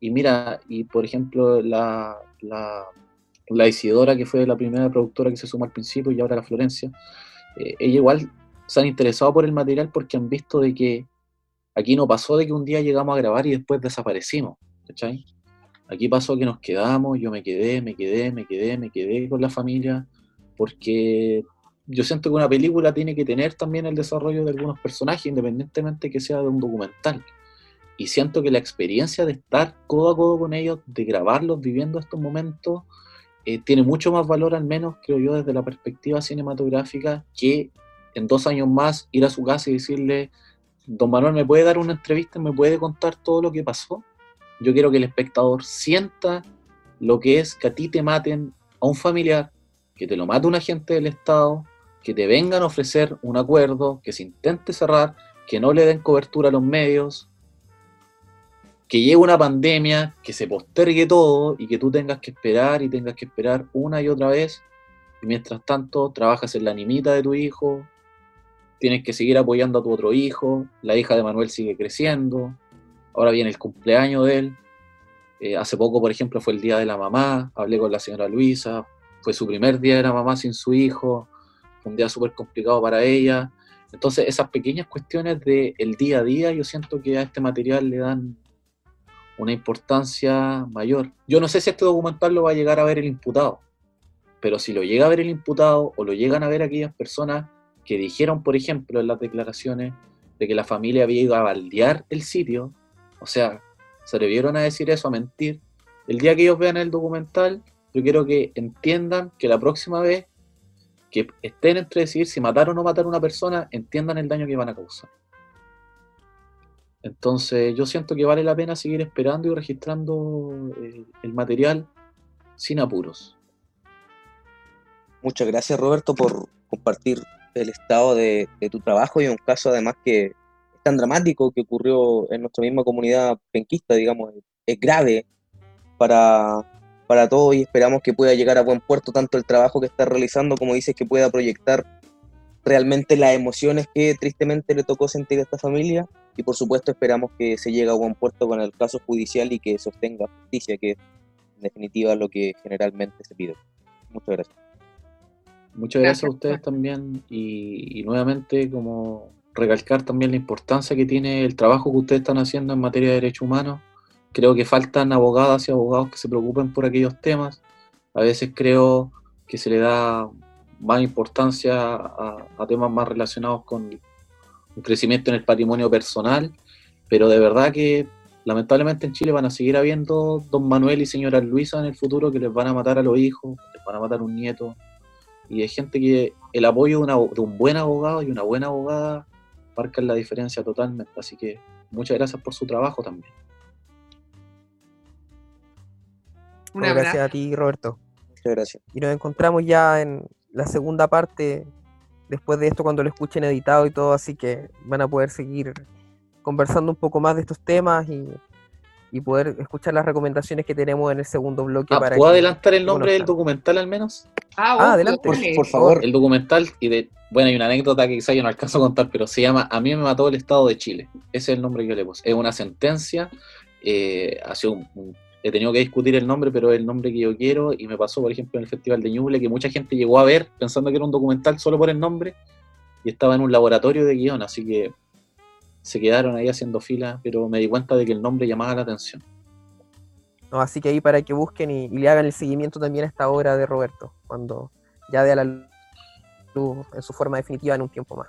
Speaker 4: Y mira, y por ejemplo, la, la la Isidora, que fue la primera productora que se sumó al principio, y ahora la Florencia, eh, ella igual se han interesado por el material porque han visto de que aquí no pasó de que un día llegamos a grabar y después desaparecimos, ¿cachai? Aquí pasó que nos quedamos, yo me quedé, me quedé, me quedé, me quedé con la familia, porque yo siento que una película tiene que tener también el desarrollo de algunos personajes, independientemente que sea de un documental. Y siento que la experiencia de estar codo a codo con ellos, de grabarlos, viviendo estos momentos, eh, tiene mucho más valor, al menos creo yo, desde la perspectiva cinematográfica, que en dos años más ir a su casa y decirle, don Manuel, ¿me puede dar una entrevista? ¿Me puede contar todo lo que pasó? Yo quiero que el espectador sienta lo que es que a ti te maten a un familiar, que te lo mate un agente del Estado, que te vengan a ofrecer un acuerdo, que se intente cerrar, que no le den cobertura a los medios, que llegue una pandemia, que se postergue todo y que tú tengas que esperar y tengas que esperar una y otra vez. Y mientras tanto, trabajas en la nimita de tu hijo, tienes que seguir apoyando a tu otro hijo, la hija de Manuel sigue creciendo, ahora viene el cumpleaños de él. Eh, hace poco, por ejemplo, fue el día de la mamá, hablé con la señora Luisa, fue su primer día de la mamá sin su hijo, fue un día súper complicado para ella. Entonces, esas pequeñas cuestiones del día a día, yo siento que a este material le dan una importancia mayor. Yo no sé si este documental lo va a llegar a ver el imputado, pero si lo llega a ver el imputado o lo llegan a ver aquellas personas que dijeron, por ejemplo, en las declaraciones de que la familia había ido a baldear el sitio, o sea, se atrevieron a decir eso, a mentir, el día que ellos vean el documental, yo quiero que entiendan que la próxima vez que estén entre decir si matar o no matar a una persona, entiendan el daño que van a causar. Entonces yo siento que vale la pena seguir esperando y registrando eh, el material sin apuros.
Speaker 2: Muchas gracias Roberto por compartir el estado de, tu trabajo y un caso además que es tan dramático que ocurrió en nuestra misma comunidad penquista, digamos, es grave para, para todos y esperamos que pueda llegar a buen puerto tanto el trabajo que está realizando como dices que pueda proyectar realmente las emociones que tristemente le tocó sentir a esta familia y por supuesto esperamos que se llegue a buen puerto con el caso judicial y que se obtenga justicia, que es en definitiva lo que generalmente se pide. Muchas gracias.
Speaker 4: Muchas gracias, a ustedes también y, nuevamente como recalcar también la importancia que tiene el trabajo que ustedes están haciendo en materia de derechos humanos. Creo que faltan abogadas y abogados que se preocupen por aquellos temas. A veces creo que se le da más importancia a temas más relacionados con un crecimiento en el patrimonio personal, pero de verdad que lamentablemente en Chile van a seguir habiendo don Manuel y señora Luisa en el futuro que les van a matar a los hijos, les van a matar a un nieto, y hay gente que el apoyo de, un buen abogado y una buena abogada marcan la diferencia totalmente. Así que muchas gracias por su trabajo también.
Speaker 3: gracias a ti, Roberto.
Speaker 2: Muchas gracias.
Speaker 3: Y nos encontramos ya en la segunda parte, después de esto, cuando lo escuchen editado y todo, así que van a poder seguir conversando un poco más de estos temas y, poder escuchar las recomendaciones que tenemos en el segundo bloque.
Speaker 4: Ah, ¿Puedo adelantar el nombre del documental al menos?
Speaker 5: Ah, ah
Speaker 2: adelante. Por, favor.
Speaker 4: El documental, y de, bueno, hay una anécdota que quizá yo no alcanzo a contar, pero se llama A mí me mató el Estado de Chile. Ese es el nombre que yo le puse. Es una sentencia, eh, hace un he tenido que discutir el nombre, pero es el nombre que yo quiero y me pasó, por ejemplo, en el Festival de Ñuble, que mucha gente llegó a ver pensando que era un documental solo por el nombre y estaba en un laboratorio de guion, así que se quedaron ahí haciendo fila, pero me di cuenta de que el nombre llamaba la atención.
Speaker 3: No, así que ahí para que busquen y, le hagan el seguimiento también a esta obra de Roberto, cuando ya dé a la luz en su forma definitiva en un tiempo más.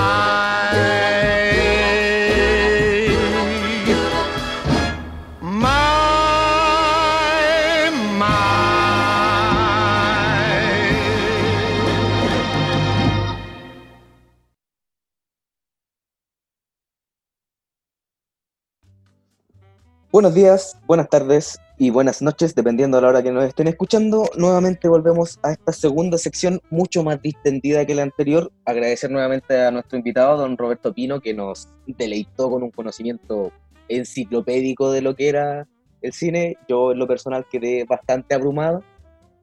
Speaker 2: Buenos días, buenas tardes y buenas noches, dependiendo de la hora que nos estén escuchando. Nuevamente volvemos a esta segunda sección mucho más distendida que la anterior. Agradecer nuevamente a nuestro invitado, don Roberto Pino, que nos deleitó con un conocimiento enciclopédico de lo que era el cine. Yo en lo personal quedé bastante abrumado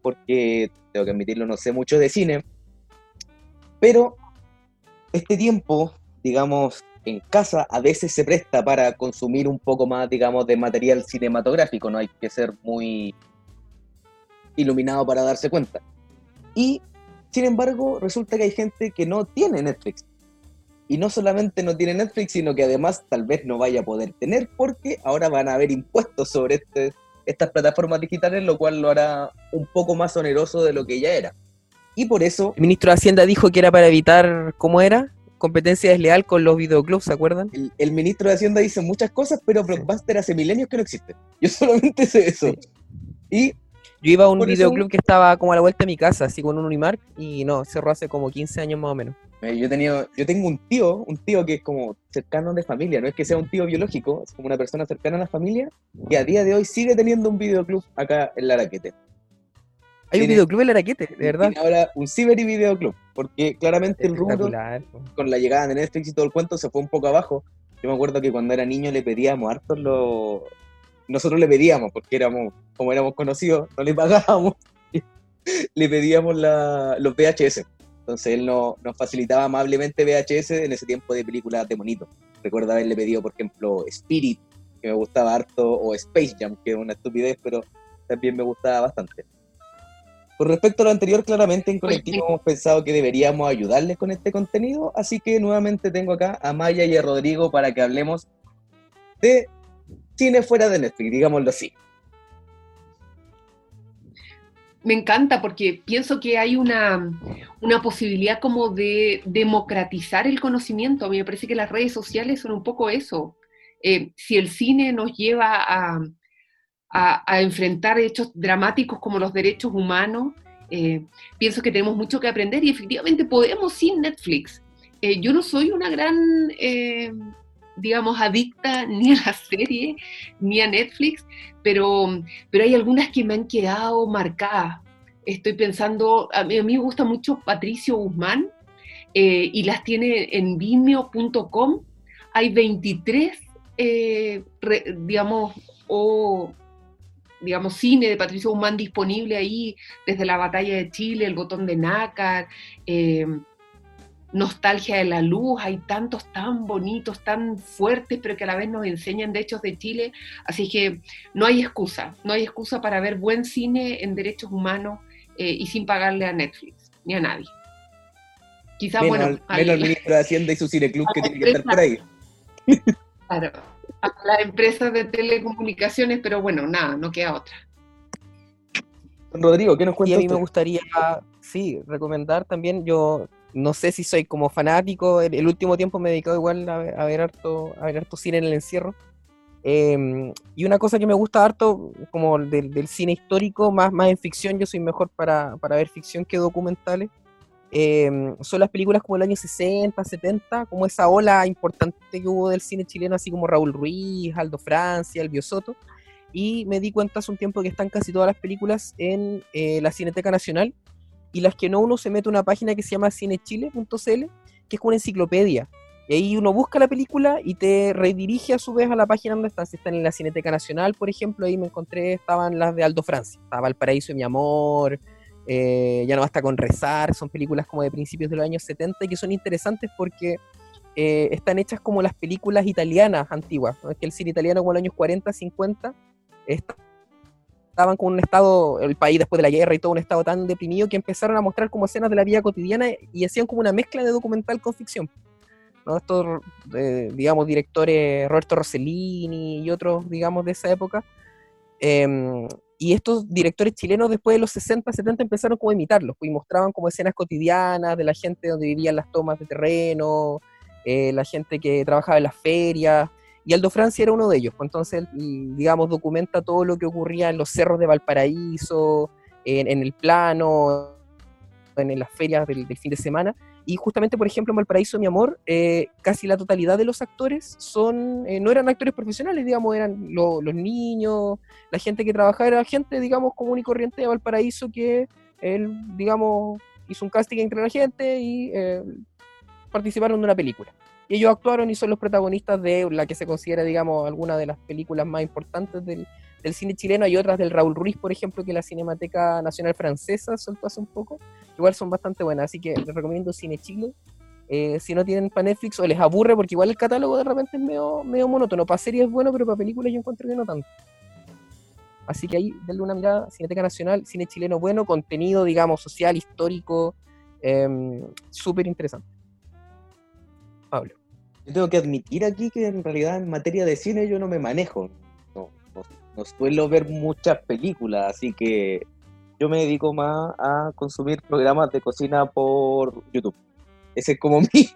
Speaker 2: porque, tengo que admitirlo, no sé mucho de cine. Pero este tiempo, digamos, en casa a veces se presta para consumir un poco más, digamos, de material cinematográfico, no hay que ser muy iluminado para darse cuenta. Y, sin embargo, resulta que hay gente que no tiene Netflix. Y no solamente no tiene Netflix, sino que además tal vez no vaya a poder tener porque ahora van a haber impuestos sobre este, estas plataformas digitales, lo cual lo hará un poco más oneroso de lo que ya era. Y por eso
Speaker 3: El ministro de Hacienda dijo que era para evitar, ¿cómo era? Competencia desleal con los videoclubs, ¿se acuerdan?
Speaker 2: el, el ministro de Hacienda dice muchas cosas, pero Blockbuster hace milenios que no existe. [laughs] Yo solamente sé eso. Y
Speaker 3: Yo iba a un
Speaker 2: eso-
Speaker 3: videoclub que estaba como a la vuelta de mi casa, así con un Unimark, y no, cerró hace como 15 años más o menos.
Speaker 2: eh, yo, tenido, yo tengo un tío, un tío que es como cercano de familia, no es que sea un tío biológico, es como una persona cercana a la familia, que a día de hoy sigue teniendo un videoclub acá en Laraquete.
Speaker 3: Hay un videoclub en Araquete, de verdad.
Speaker 2: Ahora un ciber y videoclub, porque claramente el rubro con la llegada de Netflix y todo el cuento se fue un poco abajo. Yo me acuerdo que cuando era niño le pedíamos hartos los... Nosotros le pedíamos, porque éramos, como éramos conocidos, no le pagábamos, [laughs] le pedíamos la- los VHS. Entonces él no- nos facilitaba amablemente VHS en ese tiempo de películas de monito. Recuerdo haberle pedido, por ejemplo, Spirit, que me gustaba harto, o Space Jam, que es una estupidez, pero también me gustaba bastante. Con respecto a lo anterior, claramente en colectivo hemos pensado que deberíamos ayudarles con este contenido, así que nuevamente tengo acá a Maya y a Rodrigo para que hablemos de cine fuera de Netflix, digámoslo así.
Speaker 5: Me encanta porque pienso que hay una, una posibilidad como de democratizar el conocimiento. A mí me parece que las redes sociales son un poco eso. Eh, si el cine nos lleva a, a- a enfrentar hechos dramáticos como los derechos humanos, eh, pienso que tenemos mucho que aprender y efectivamente podemos sin Netflix. Eh, yo no soy una gran, eh, digamos, adicta [laughs] ni a la serie ni a Netflix, pero, pero hay algunas que me han quedado marcadas. Estoy pensando, a mí, a mí me gusta mucho Patricio Guzmán eh, y las tiene en vimeo.com. Hay 23, eh, re- digamos, o digamos, cine de Patricio Guzmán disponible ahí desde la batalla de Chile, el botón de nácar, eh, Nostalgia de la Luz, hay tantos tan bonitos, tan fuertes, pero que a la vez nos enseñan de hechos de Chile. Así que no hay excusa, no hay excusa para ver buen cine en derechos humanos eh, y sin pagarle a Netflix, ni a nadie. Quizá,
Speaker 2: Menos,
Speaker 5: bueno,
Speaker 2: al-
Speaker 5: al-
Speaker 2: menos el ministro de Hacienda y su cineclub que [laughs] tiene que estar por ahí.
Speaker 5: claro, a las empresas de telecomunicaciones, pero bueno, nada, no queda otra.
Speaker 2: Rodrigo, ¿qué nos
Speaker 3: Y a
Speaker 2: cuentas
Speaker 3: mí me gustaría, sí, recomendar también, yo no sé si soy como fanático, el, el último tiempo me he dedicado igual a, ver- a ver harto, a ver harto cine en el encierro. Em, y una cosa que me gusta harto, como del, del cine histórico, más, más en ficción, yo soy mejor para, para ver ficción que documentales, em, son las películas como el año 60, 70, como esa ola importante que hubo del cine chileno, así como Raúl Ruiz, Aldo Francia, El Soto. Y me di cuenta hace un tiempo que están casi todas las películas en eh, la Cineteca Nacional y las que no uno se mete a una página que se llama cinechile.cl que es como una enciclopedia. Y ahí uno busca la película y te redirige a su vez a la página donde están, si están en la Cineteca Nacional por ejemplo, ahí me encontré, estaban las de Aldo Francia, estaba El Paraíso de mi Amor, eh, Ya no basta con rezar, son películas como de principios de los años 70 y que son interesantes porque eh, están hechas como las películas italianas antiguas, ¿no? es que el cine italiano como los años 40, 50 est- estaban con un estado, el país después de la guerra y todo un estado tan deprimido que empezaron a mostrar como escenas de la vida cotidiana y hacían como una mezcla de documental con ficción. ¿no? Estos, eh, digamos, directores Roberto Rossellini y otros, digamos, de esa época. em, y estos directores chilenos después de los 60, 70 empezaron como a imitarlos, pues, y mostraban como escenas cotidianas de la gente donde vivían las tomas de terreno, eh, la gente que trabajaba en las ferias, y Aldo Francia era uno de ellos. pues, Entonces, digamos, documenta todo lo que ocurría en los cerros de Valparaíso, en, el plano, en, las ferias del fin de semana. Y justamente, por ejemplo, en Valparaíso, mi amor, eh, casi la totalidad de los actores son, eh, no eran actores profesionales, digamos, eran lo- los niños, la gente que trabajaba, era gente, digamos, común y corriente de Valparaíso que él, digamos, hizo un casting entre la gente y eh, participaron de una película. Y ellos actuaron y son los protagonistas de la que se considera, digamos, alguna de las películas más importantes del, del cine chileno. Hay otras del Raúl Ruiz, por ejemplo, que la Cinemateca Nacional Francesa soltó hace un poco. Igual son bastante buenas, así que les recomiendo Cine Chile. Eh, si no tienen para Netflix o les aburre, porque igual el catálogo de repente es medio, medio monótono. Para series es bueno, pero para películas yo encuentro que no tanto. Así que ahí, denle una mirada, Cineteca Nacional, cine chileno bueno, contenido, digamos, social, histórico, em, súper interesante. Pablo.
Speaker 2: Yo tengo que admitir aquí que en realidad en materia de cine yo no me manejo. No, suelo ver muchas películas, así que yo me dedico más a consumir programas de cocina por YouTube. Ese es como [laughs] mi,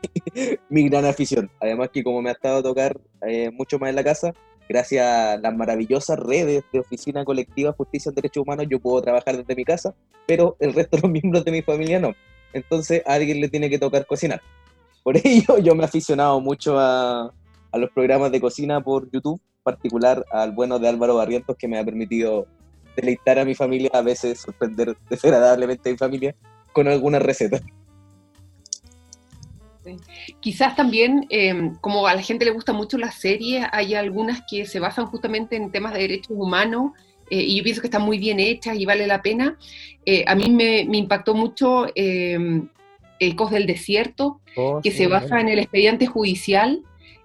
Speaker 2: mi gran afición. Además que como me ha estado a tocar eh, mucho más en la casa, gracias a las maravillosas redes de Oficina Colectiva Justicia en Derechos Humanos, yo puedo trabajar desde mi casa, pero el [laughs] resto de los miembros de mi familia no. Entonces a alguien le tiene que tocar cocinar. Por [laughs] ello yo me he aficionado mucho a, a los programas de cocina por YouTube, particular al bueno de Álvaro Barrientos, que me ha permitido deleitar a mi familia, a veces sorprender desagradablemente a mi familia con algunas recetas.
Speaker 5: Quizás también, eh, como a la gente le gusta mucho las series, hay algunas que se basan justamente en temas de derechos humanos eh, y yo pienso que están muy bien hechas y vale la pena. Eh, a mí me, me impactó mucho eh, Ecos del Desierto,
Speaker 3: Oh,
Speaker 5: que
Speaker 3: sí,
Speaker 5: se basa en el expediente judicial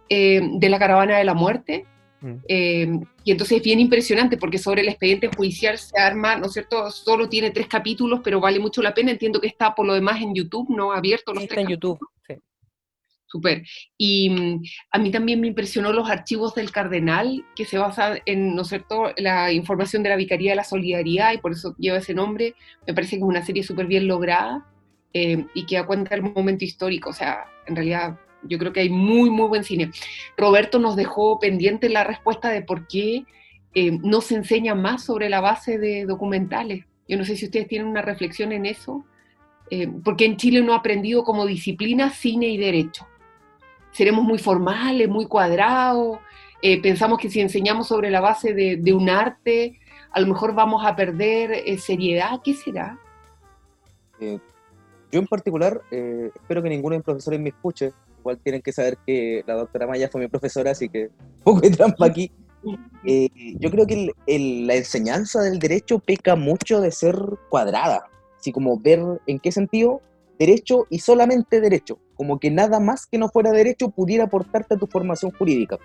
Speaker 5: eh, de la caravana de la muerte.
Speaker 3: Mm.
Speaker 5: Eh, y entonces es bien impresionante porque sobre el expediente judicial se arma, ¿no es cierto? Solo tiene tres capítulos, pero vale mucho la pena. Entiendo que está por lo demás en YouTube, ¿no? Abierto los
Speaker 3: Sí, está
Speaker 5: tres
Speaker 3: en YouTube. sí.
Speaker 5: Súper. Y mm, a mí también me impresionó los archivos del Cardenal, que se basan en, ¿no es cierto?, la información de la Vicaría de la Solidaridad, y por eso lleva ese nombre. Me parece que es una serie súper bien lograda eh, y que da cuenta del momento histórico. O sea, en realidad yo creo que hay muy, muy buen cine. Roberto nos dejó pendiente la respuesta de por qué eh, no se enseña más sobre la base de documentales. Yo no sé si ustedes tienen una reflexión en eso, eh, porque en Chile no ha aprendido como disciplina cine y derecho seremos muy formales, muy cuadrados, eh, pensamos que si enseñamos sobre la base de, de un arte, a lo mejor vamos a perder eh, seriedad, ¿qué será?
Speaker 2: Eh, yo en particular, espero que ninguno de mis profesores me escuche. Igual tienen que saber que la doctora Maya fue mi profesora, así que un [laughs] poco de trampa aquí. Eh, yo creo que el- el- la enseñanza del derecho peca mucho de ser cuadrada. Así como ver en qué sentido derecho y solamente derecho. Como que nada más que no fuera derecho pudiera aportarte a tu formación jurídica.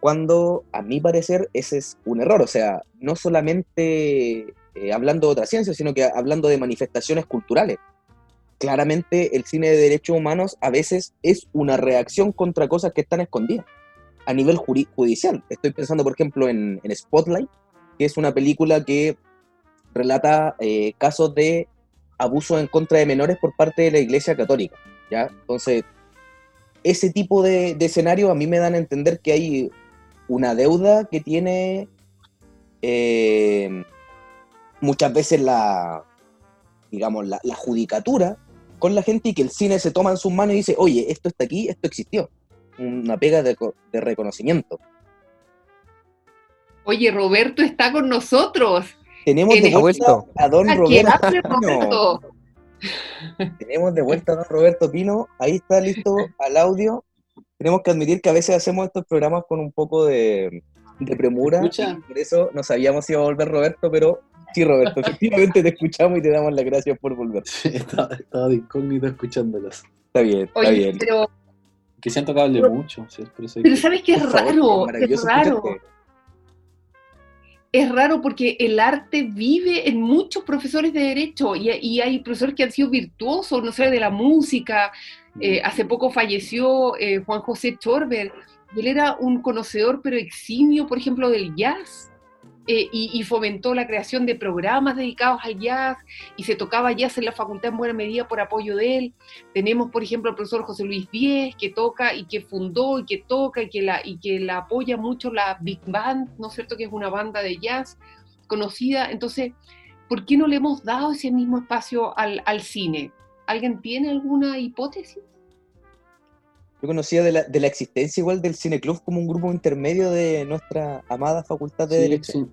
Speaker 2: Cuando, a mi parecer, ese es un error. O sea, no solamente eh, hablando de otra ciencia, sino que hablando de manifestaciones culturales. Claramente el cine de derechos humanos a veces es una reacción contra cosas que están escondidas a nivel judicial. Estoy pensando, por ejemplo, en, Spotlight, que es una película que relata eh, casos de abuso en contra de menores por parte de la Iglesia Católica. ¿ya? Entonces, ese tipo de, de escenarios a mí me dan a entender que hay una deuda que tiene eh, muchas veces la, digamos, la judicatura con la gente y que el cine se toma en sus manos y dice, oye, esto está aquí, esto existió. Una pega de, co- de reconocimiento.
Speaker 5: Oye, Roberto está con nosotros.
Speaker 2: Tenemos
Speaker 5: En
Speaker 2: de
Speaker 5: el-
Speaker 2: vuelta a don
Speaker 5: ¿Qué
Speaker 2: Roberto. Tenemos de vuelta a don Roberto Pino. Ahí está listo al audio. Tenemos que admitir que a veces hacemos estos programas con un poco de, de premura. Por eso no sabíamos si iba a volver Roberto, pero sí, Roberto, efectivamente te escuchamos y te damos las gracias por volver. [laughs]
Speaker 4: estaba, estaba de incógnito escuchándolos.
Speaker 2: Está bien, está
Speaker 5: Oye,
Speaker 2: bien.
Speaker 5: pero,
Speaker 4: Que siento que hable
Speaker 5: Pero-
Speaker 4: mucho.
Speaker 5: pero
Speaker 4: que-
Speaker 5: ¿sabes qué es
Speaker 2: favor,
Speaker 5: raro? Es raro.
Speaker 2: escucharte.
Speaker 5: Es raro porque el arte vive en muchos profesores de derecho y, y hay profesores que han sido virtuosos, no sé, de la música. Eh, hace poco falleció eh, Juan José Chorber. y Él era un conocedor, pero eximio, por ejemplo, del jazz. Eh, y, y fomentó la creación de programas dedicados al jazz y se tocaba jazz en la facultad en buena medida por apoyo de él. Tenemos, por ejemplo, al profesor José Luis Díez, que toca y que fundó y que toca y que la, y que la apoya mucho la Big Band, ¿no es cierto? Que es una banda de jazz conocida. Entonces, ¿por qué no le hemos dado ese mismo espacio al, al cine? ¿Alguien tiene alguna hipótesis?
Speaker 2: Yo conocía de la, de la existencia igual del Cineclub como un grupo intermedio de nuestra amada facultad de
Speaker 4: Sí,
Speaker 2: Derecho.
Speaker 4: sí.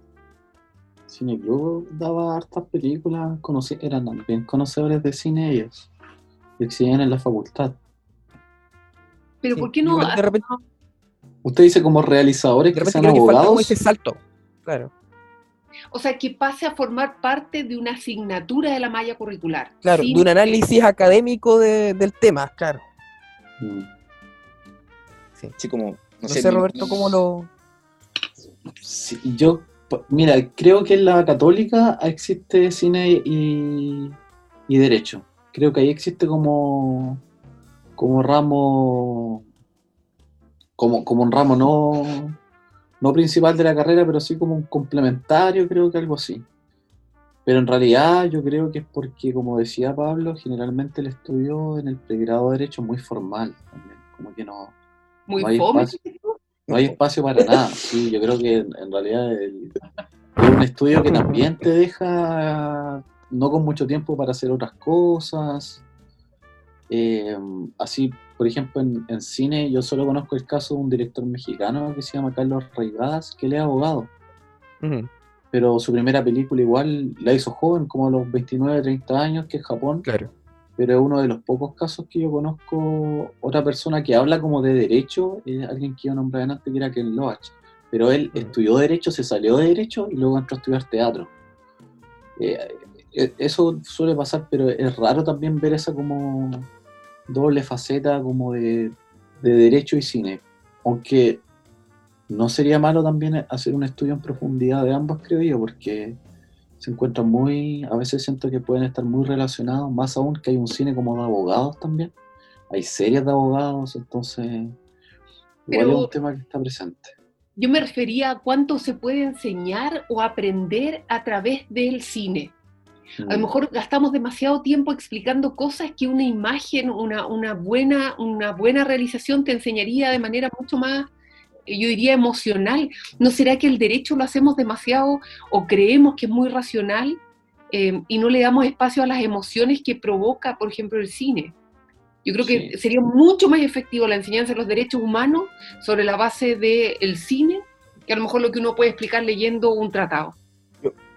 Speaker 4: Cineclub daba hartas películas, conocí- eran bien conocedores de cine ellos. Y exhibían en la facultad.
Speaker 5: Pero
Speaker 3: Sí,
Speaker 5: ¿por qué no?
Speaker 3: igual de repente,
Speaker 4: Usted dice como realizadores
Speaker 3: de
Speaker 4: que sean
Speaker 3: creo que falta como
Speaker 4: abogados.
Speaker 3: ese salto. Claro,
Speaker 5: O sea, que pase a formar parte de una asignatura de la malla curricular.
Speaker 3: claro, de un análisis académico de- del tema, claro.
Speaker 4: Mm.
Speaker 2: Así como, no,
Speaker 3: No
Speaker 2: sé,
Speaker 3: sé,
Speaker 2: mi-
Speaker 3: Roberto, cómo lo...
Speaker 4: Sí, yo, mira, creo que en la católica existe cine y, y derecho. Creo que ahí existe como, como ramo, como, como un ramo no, no principal de la carrera, pero sí como un complementario, creo que algo así. Pero en realidad yo creo que es porque, como decía Pablo, generalmente el estudio en el pregrado de Derecho es muy formal también, como que no,
Speaker 5: Muy
Speaker 4: No hay
Speaker 5: fome.
Speaker 4: espacio. no hay espacio para nada. Sí, yo creo que en, en realidad el- es un estudio que también te deja no con mucho tiempo para hacer otras cosas. Eh, así, por ejemplo, en, en cine yo solo conozco el caso de un director mexicano que se llama Carlos Reigadas, que él es abogado,
Speaker 3: Ujú,
Speaker 4: pero su primera película igual la hizo joven, como a los 29, 30 años, que es Japón,
Speaker 3: Claro.
Speaker 4: Pero es uno de los pocos casos que yo conozco. Otra persona que habla como de derecho, es alguien que yo nombré antes, que era Ken Loach. Pero él estudió derecho, se salió de derecho y luego entró a estudiar teatro. Eh, eh, eso suele pasar, pero es raro también ver esa como doble faceta como de, de derecho y cine. Aunque no sería malo también hacer un estudio en profundidad de ambos, creo yo, porque se encuentran muy, a veces siento que pueden estar muy relacionados, más aún que hay un cine como de abogados también, hay series de abogados, entonces igual
Speaker 5: Pero-
Speaker 4: es un tema que está presente.
Speaker 5: Yo me refería a cuánto se puede enseñar o aprender a través del cine. A lo
Speaker 4: Mm.
Speaker 5: mejor gastamos demasiado tiempo explicando cosas que una imagen, una, una, buena, una buena realización te enseñaría de manera mucho más, yo diría, emocional. ¿No será que el derecho lo hacemos demasiado o creemos que es muy racional eh, y no le damos espacio a las emociones que provoca, por ejemplo, el cine? Yo creo que
Speaker 4: Sí.
Speaker 5: sería mucho más efectivo la enseñanza de los derechos humanos sobre la base del cine que a lo mejor lo que uno puede explicar leyendo un tratado.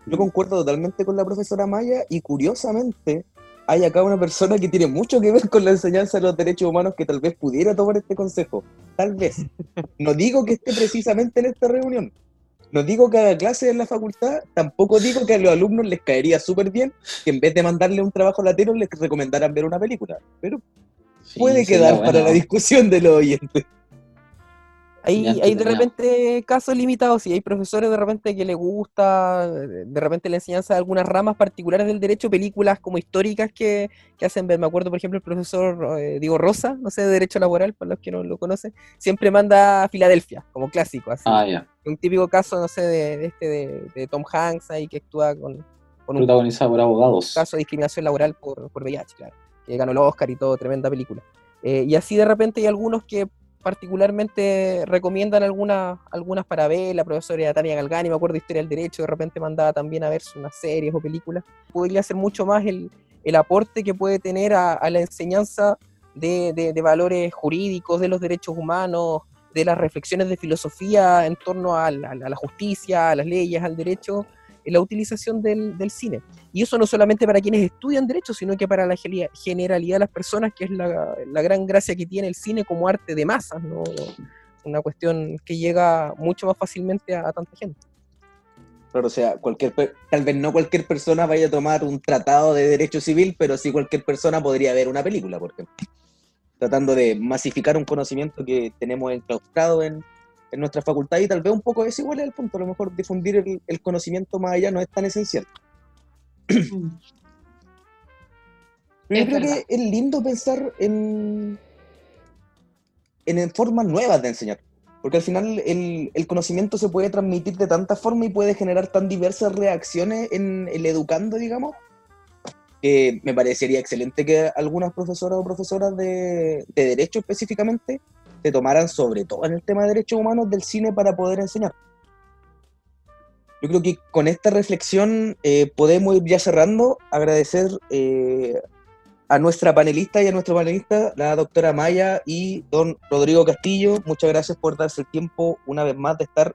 Speaker 2: Yo concuerdo totalmente con la profesora Maya y curiosamente hay acá una persona que tiene mucho que ver con la enseñanza de los derechos humanos que tal vez pudiera tomar este consejo. Tal vez. No digo que esté precisamente en esta reunión. No digo que haga clases en la facultad, tampoco digo que a los alumnos les caería súper bien que en vez de mandarle un trabajo latero les recomendaran ver una película. Pero
Speaker 4: Sí,
Speaker 2: puede quedar
Speaker 4: bueno.
Speaker 2: para la discusión de los oyentes.
Speaker 3: Hay, hay de repente casos limitados y hay profesores de repente que les gusta de repente la enseñanza de algunas ramas particulares del derecho, películas como históricas que, que hacen ver. Me acuerdo, por ejemplo, el profesor eh, Diego Rosa, no sé, de Derecho Laboral, para los que no lo conocen, siempre manda a Filadelfia como clásico, así.
Speaker 4: Ah, ya.
Speaker 3: Un típico caso, no sé, de, de este de, de Tom Hanks ahí que actúa con, con un
Speaker 4: por abogados.
Speaker 3: caso de discriminación laboral por, por VIH, claro, que ganó el Oscar y todo, tremenda película. Eh, y así de repente hay algunos que particularmente recomiendan algunas, algunas para ver, la profesora Tania Galgani, me acuerdo de Historia del Derecho, de repente mandaba también a ver unas series o películas. Podría ser mucho más el, el aporte que puede tener a, la enseñanza de, valores jurídicos, de los derechos humanos, de las reflexiones de filosofía en torno a la, a la justicia, a las leyes, al derecho, la utilización del, cine. Y eso no solamente para quienes estudian derecho, sino que para la generalidad de las personas, que es la, gran gracia que tiene el cine como arte de masas, ¿no? Una cuestión que llega mucho más fácilmente a, tanta gente.
Speaker 2: Claro, o sea, cualquier tal vez no cualquier persona vaya a tomar un tratado de derecho civil, pero sí cualquier persona podría ver una película, por ejemplo. Tratando de masificar un conocimiento que tenemos enclaustrado en, en nuestra facultad y tal vez un poco igual es el punto. A lo mejor difundir el, el conocimiento más allá no es tan esencial. [clears throat]
Speaker 5: Es
Speaker 2: yo creo
Speaker 5: verdad.
Speaker 2: que es lindo pensar en, en, en formas nuevas de enseñar. Porque al final el, el conocimiento se puede transmitir de tantas formas y puede generar tan diversas reacciones en el educando, digamos, que me parecería excelente que algunas profesoras o profesoras de, de Derecho específicamente se tomaran, sobre todo en el tema de derechos humanos, del cine para poder enseñar. Yo creo que con esta reflexión eh, podemos ir ya cerrando, agradecer eh, a nuestra panelista y a nuestro panelista, la doctora Maya y don Rodrigo Castillo. Muchas gracias por darse el tiempo una vez más de estar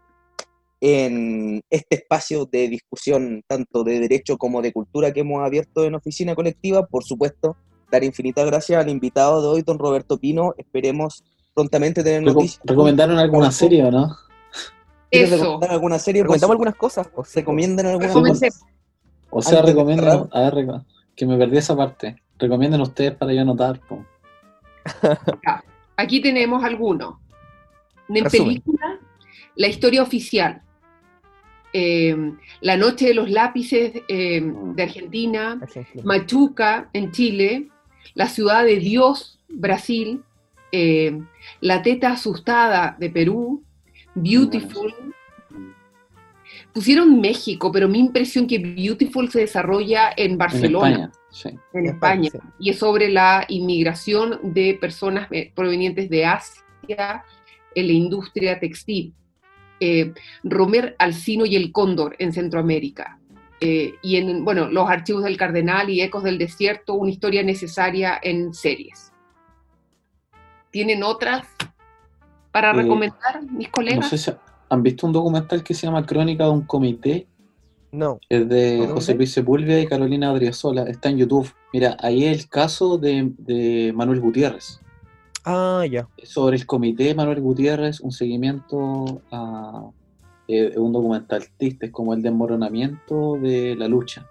Speaker 2: en este espacio de discusión, tanto de derecho como de cultura que hemos abierto en Oficina Colectiva. Por supuesto, dar infinitas gracias al invitado de hoy, don Roberto Pino. Esperemos prontamente tener
Speaker 4: Reco-
Speaker 2: noticias.
Speaker 4: ¿Recomendaron alguna serie o no?
Speaker 2: ¿Quieres
Speaker 5: Eso.
Speaker 2: recomendar alguna serie? Por
Speaker 3: Recomendamos algunas cosas. pues, sí,
Speaker 2: recomienden algunas cosas.
Speaker 4: O sea,
Speaker 2: de cerrar.
Speaker 4: a ver, que me perdí esa parte. Recomienden ustedes para yo anotar. po.
Speaker 5: Aquí tenemos algunos. En
Speaker 3: Resumen.
Speaker 5: película, la historia oficial. Eh, la noche de los lápices eh, de Argentina,
Speaker 3: Argentina.
Speaker 5: Machuca en Chile, La ciudad de Dios, Brasil, eh, La teta asustada de Perú, Beautiful pusieron México, pero mi impresión que Beautiful se desarrolla en
Speaker 4: En
Speaker 5: Barcelona,
Speaker 4: España, sí.
Speaker 5: en España,
Speaker 3: España, sí.
Speaker 5: y es sobre la inmigración de personas eh, provenientes de Asia en la industria textil. Eh, Romer Alcino y el Cóndor en Centroamérica. Eh, y en, bueno, Los Archivos del Cardenal y Ecos del Desierto, una historia necesaria en series. ¿Tienen otras para
Speaker 4: Eh,
Speaker 5: recomendar, mis
Speaker 4: No
Speaker 5: colegas?
Speaker 4: sé si han visto un documental que se llama Crónica de un comité.
Speaker 3: No.
Speaker 4: Es de. José Luis Sepúlveda y Carolina Adriasola. Está en YouTube. Mira, ahí es el caso de, de Manuel Gutiérrez.
Speaker 3: Ah, ya.
Speaker 4: Sobre el comité Manuel Gutiérrez, un seguimiento a eh, un documental triste, es como el desmoronamiento de la lucha.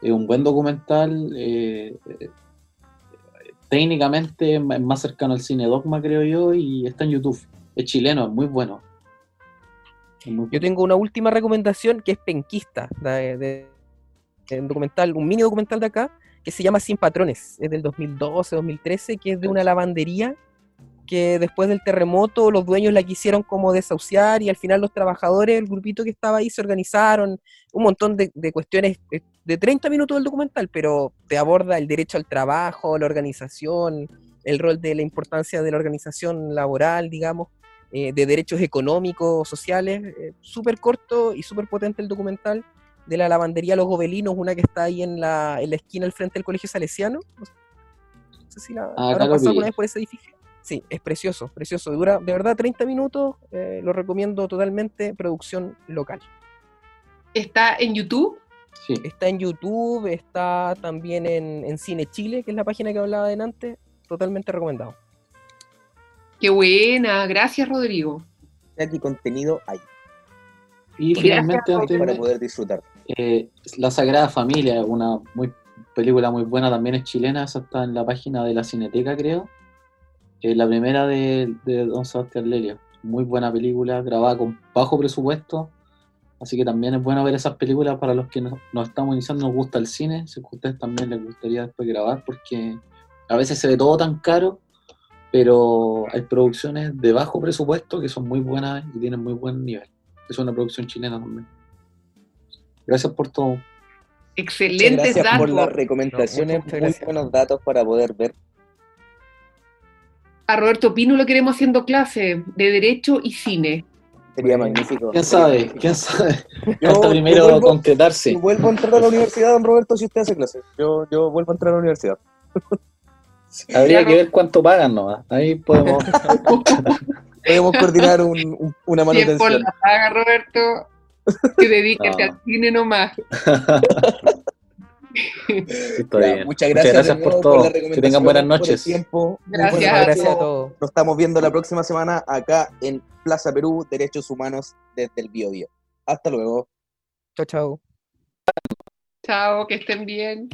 Speaker 4: Es un buen documental, eh, técnicamente es más cercano al cine dogma, creo yo, y está en YouTube. Es chileno, es muy bueno. Es muy
Speaker 3: Yo
Speaker 4: bueno.
Speaker 3: tengo una última recomendación que es penquista, de, de- de un documental, un mini documental de acá, que se llama Sin Patrones, es del 2012, 2013, que es de una lavandería que después del terremoto los dueños la quisieron como desahuciar y al final los trabajadores, el grupito que estaba ahí se organizaron, un montón de, de cuestiones eh, de 30 minutos del documental, pero te aborda el derecho al trabajo, la organización, el rol de la importancia de la organización laboral, digamos, eh, de derechos económicos, sociales, eh, súper corto y súper potente el documental de la lavandería Los Gobelinos, una que está ahí en la, en la esquina al frente del Colegio Salesiano. No sé si la
Speaker 4: Ah,
Speaker 3: habrán pasado alguna vez por ese edificio. Sí, es precioso, precioso. Dura de verdad 30 minutos, eh, lo recomiendo totalmente, producción local.
Speaker 5: ¿Está en YouTube?
Speaker 4: Sí.
Speaker 3: Está en YouTube, está también en, en Cine Chile, que es la página que hablaba delante, totalmente recomendado.
Speaker 5: Qué buena, gracias Rodrigo.
Speaker 2: Aquí contenido hay
Speaker 4: Y
Speaker 5: Gracias,
Speaker 4: finalmente, antes
Speaker 2: para
Speaker 4: de-
Speaker 2: poder disfrutar.
Speaker 4: Eh, La Sagrada Familia, una muy, película muy buena, también es chilena, esa está en la página de la Cineteca, creo. Eh, la primera de, de Don Sebastián Lelio. Muy buena película, grabada con bajo presupuesto. Así que también es bueno ver esas películas para los que nos, nos estamos iniciando, nos gusta el cine. Si a ustedes también les gustaría después grabar, porque a veces se ve todo tan caro, pero hay producciones de bajo presupuesto que son muy buenas y tienen muy buen nivel. Es una producción chilena también. Gracias por todo.
Speaker 2: Muchas
Speaker 5: Excelentes
Speaker 2: gracias por las recomendaciones,
Speaker 3: No, muchas
Speaker 2: muy
Speaker 3: gracias.
Speaker 2: buenos datos para poder ver.
Speaker 5: A Roberto Pino lo queremos haciendo clase de Derecho y Cine.
Speaker 2: Sería magnífico.
Speaker 4: ¿Quién sabe? ¿Quién sabe? [laughs]
Speaker 2: Yo-
Speaker 4: Hasta primero
Speaker 2: vuelvo-
Speaker 4: concretarse.
Speaker 2: Vuelvo a entrar a la universidad, don Roberto, si usted hace clases. Yo, yo vuelvo a entrar a la universidad.
Speaker 4: Habría que ver cuánto pagan nomás. Ahí podemos. [laughs]
Speaker 2: Podemos coordinar un- un- una
Speaker 5: Bien por
Speaker 2: manutención.
Speaker 5: la paga, Roberto. Que dedíquete
Speaker 4: No.
Speaker 5: al cine nomás. [laughs]
Speaker 4: Está
Speaker 2: Ya,
Speaker 4: bien.
Speaker 2: Muchas gracias,
Speaker 4: por todo.
Speaker 2: las
Speaker 4: que tengan buenas
Speaker 2: por el
Speaker 4: noches.
Speaker 2: tiempo. Muy
Speaker 5: Gracias.
Speaker 2: buenas
Speaker 5: Gracias
Speaker 3: Gracias a todos.
Speaker 2: Nos estamos viendo la próxima semana acá en Plaza Perú, Derechos Humanos desde el Bio Bio. Hasta luego.
Speaker 3: Chao, chao.
Speaker 5: Chao, que estén bien.